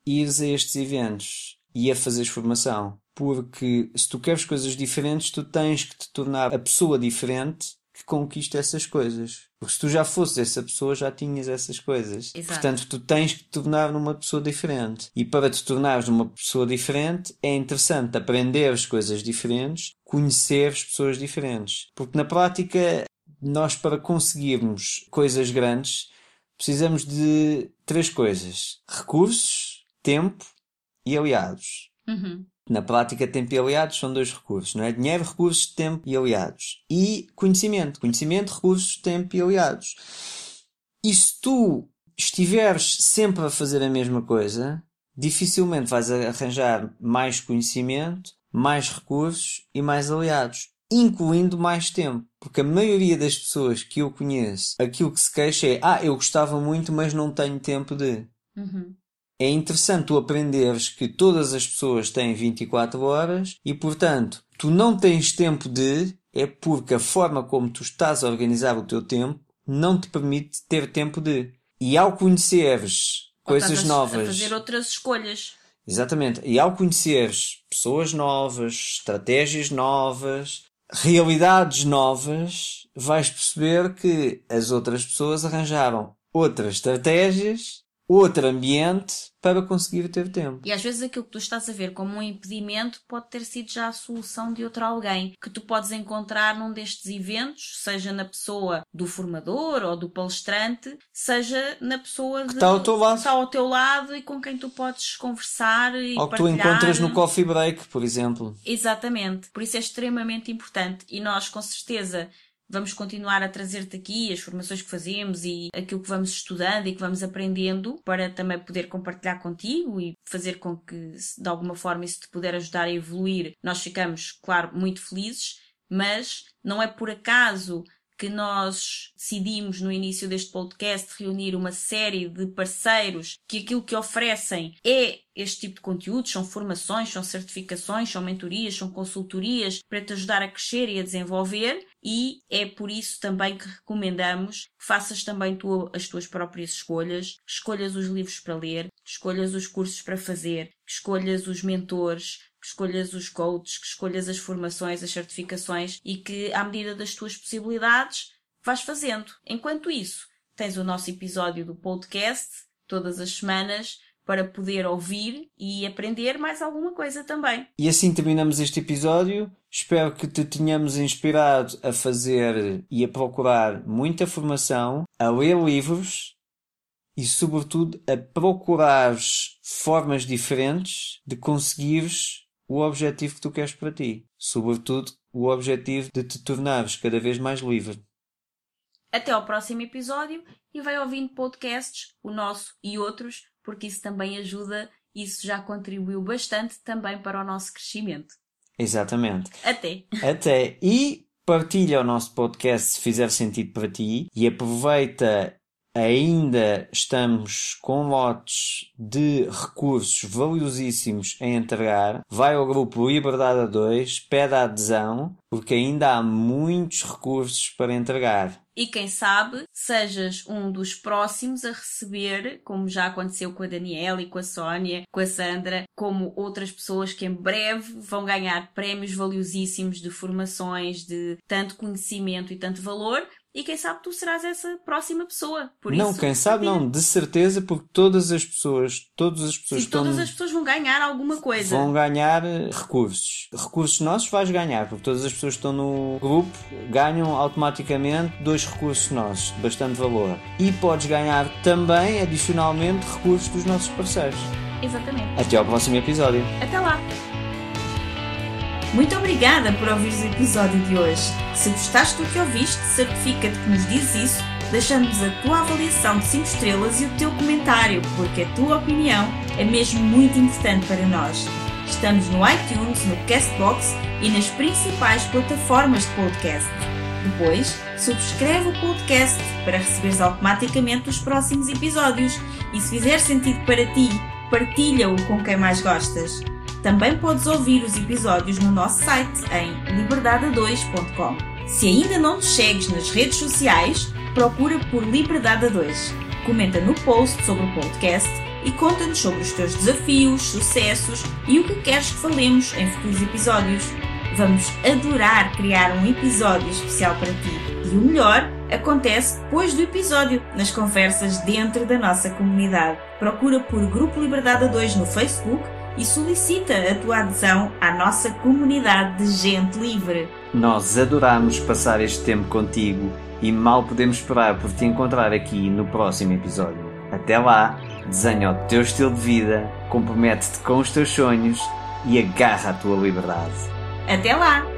ires a estes eventos e a fazeres formação. Porque se tu queres coisas diferentes, tu tens que te tornar a pessoa diferente que conquista essas coisas. Porque se tu já fosses essa pessoa, já tinhas essas coisas. Exato. Portanto, tu tens que te tornar numa pessoa diferente. E para te tornares numa pessoa diferente, é interessante aprenderes coisas diferentes, conheceres pessoas diferentes. Porque na prática, nós para conseguirmos coisas grandes, precisamos de três coisas: recursos, tempo e aliados. Uhum. Na prática, tempo e aliados são dois recursos, não é? Dinheiro, recursos, tempo e aliados. E conhecimento. Conhecimento, recursos, tempo e aliados. E se tu estiveres sempre a fazer a mesma coisa, dificilmente vais arranjar mais conhecimento, mais recursos e mais aliados. Incluindo mais tempo. Porque a maioria das pessoas que eu conheço, aquilo que se queixa é: ah, eu gostava muito, mas não tenho tempo de. Uhum. É interessante tu aprenderes que todas as pessoas têm 24 horas e, portanto, tu não tens tempo de, é porque a forma como tu estás a organizar o teu tempo não te permite ter tempo de. E ao conheceres coisas estás novas, A fazer outras escolhas. Exatamente. E ao conheceres pessoas novas, estratégias novas, realidades novas, vais perceber que as outras pessoas arranjaram outras estratégias outro ambiente para conseguir ter tempo. E às vezes aquilo que tu estás a ver como um impedimento pode ter sido já a solução de outro alguém que tu podes encontrar num destes eventos, seja na pessoa do formador ou do palestrante, seja na pessoa que de, está, ao teu lado. está ao teu lado e com quem tu podes conversar e Ou que tu encontras no coffee break, por exemplo. Exatamente. Por isso é extremamente importante e nós com certeza vamos continuar a trazer-te aqui as formações que fazemos e aquilo que vamos estudando e que vamos aprendendo para também poder compartilhar contigo e fazer com que, de alguma forma, isso te puder ajudar a evoluir. Nós ficamos, claro, muito felizes, mas não é por acaso que nós decidimos no início deste podcast reunir uma série de parceiros que aquilo que oferecem é este tipo de conteúdos, são formações, são certificações, são mentorias, são consultorias para te ajudar a crescer e a desenvolver e é por isso também que recomendamos que faças também tu as tuas próprias escolhas, escolhas os livros para ler, escolhas os cursos para fazer, escolhas os mentores, que escolhas os coaches, que escolhas as formações, as certificações e que, à medida das tuas possibilidades, vais fazendo. Enquanto isso, tens o nosso episódio do podcast todas as semanas para poder ouvir e aprender mais alguma coisa também. E assim terminamos este episódio. Espero que te tenhamos inspirado a fazer e a procurar muita formação, a ler livros e, sobretudo, a procurar formas diferentes de conseguires o objetivo que tu queres para ti. Sobretudo, o objetivo de te tornares cada vez mais livre. Até ao próximo episódio e vai ouvindo podcasts, o nosso e outros, porque isso também ajuda, isso já contribuiu bastante também para o nosso crescimento. Exatamente. Até. Até. E partilha o nosso podcast se fizer sentido para ti e aproveita ainda estamos com lotes de recursos valiosíssimos a entregar. Vai ao grupo Liberdade a 2, pede a adesão, porque ainda há muitos recursos para entregar. E quem sabe sejas um dos próximos a receber, como já aconteceu com a Daniela e com a Sónia, com a Sandra, como outras pessoas que em breve vão ganhar prémios valiosíssimos de formações, de tanto conhecimento e tanto valor, e quem sabe tu serás essa próxima pessoa. Por não, isso, quem sabe não, de certeza, porque todas as pessoas, todas as pessoas Sim, todas as pessoas vão ganhar alguma coisa. Vão ganhar eh, recursos. Recursos nossos vais ganhar, porque todas as pessoas que estão no grupo ganham automaticamente dois recursos nossos, de bastante valor. E podes ganhar também, adicionalmente, recursos dos nossos parceiros. Exatamente. Até ao próximo episódio. Até lá. Muito obrigada por ouvires o episódio de hoje. Se gostaste do que ouviste, certifica-te que nos dizes isso, deixando-nos a tua avaliação de 5 estrelas e o teu comentário, porque a tua opinião é mesmo muito importante para nós. Estamos no iTunes, no Castbox e nas principais plataformas de podcast. Depois, subscreve o podcast para receberes automaticamente os próximos episódios e se fizer sentido para ti, partilha-o com quem mais gostas. Também podes ouvir os episódios no nosso site em liberdade2.com. Se ainda não nos segues nas redes sociais, procura por Liberdade 2. Comenta no post sobre o podcast e conta-nos sobre os teus desafios, sucessos e o que queres que falemos em futuros episódios. Vamos adorar criar um episódio especial para ti. E o melhor acontece depois do episódio, nas conversas dentro da nossa comunidade. Procura por Grupo Liberdade 2 no Facebook e solicita a tua adesão à nossa comunidade de gente livre. Nós adoramos passar este tempo contigo e mal podemos esperar por te encontrar aqui no próximo episódio. Até lá, desenha o teu estilo de vida, compromete-te com os teus sonhos e agarra a tua liberdade. Até lá!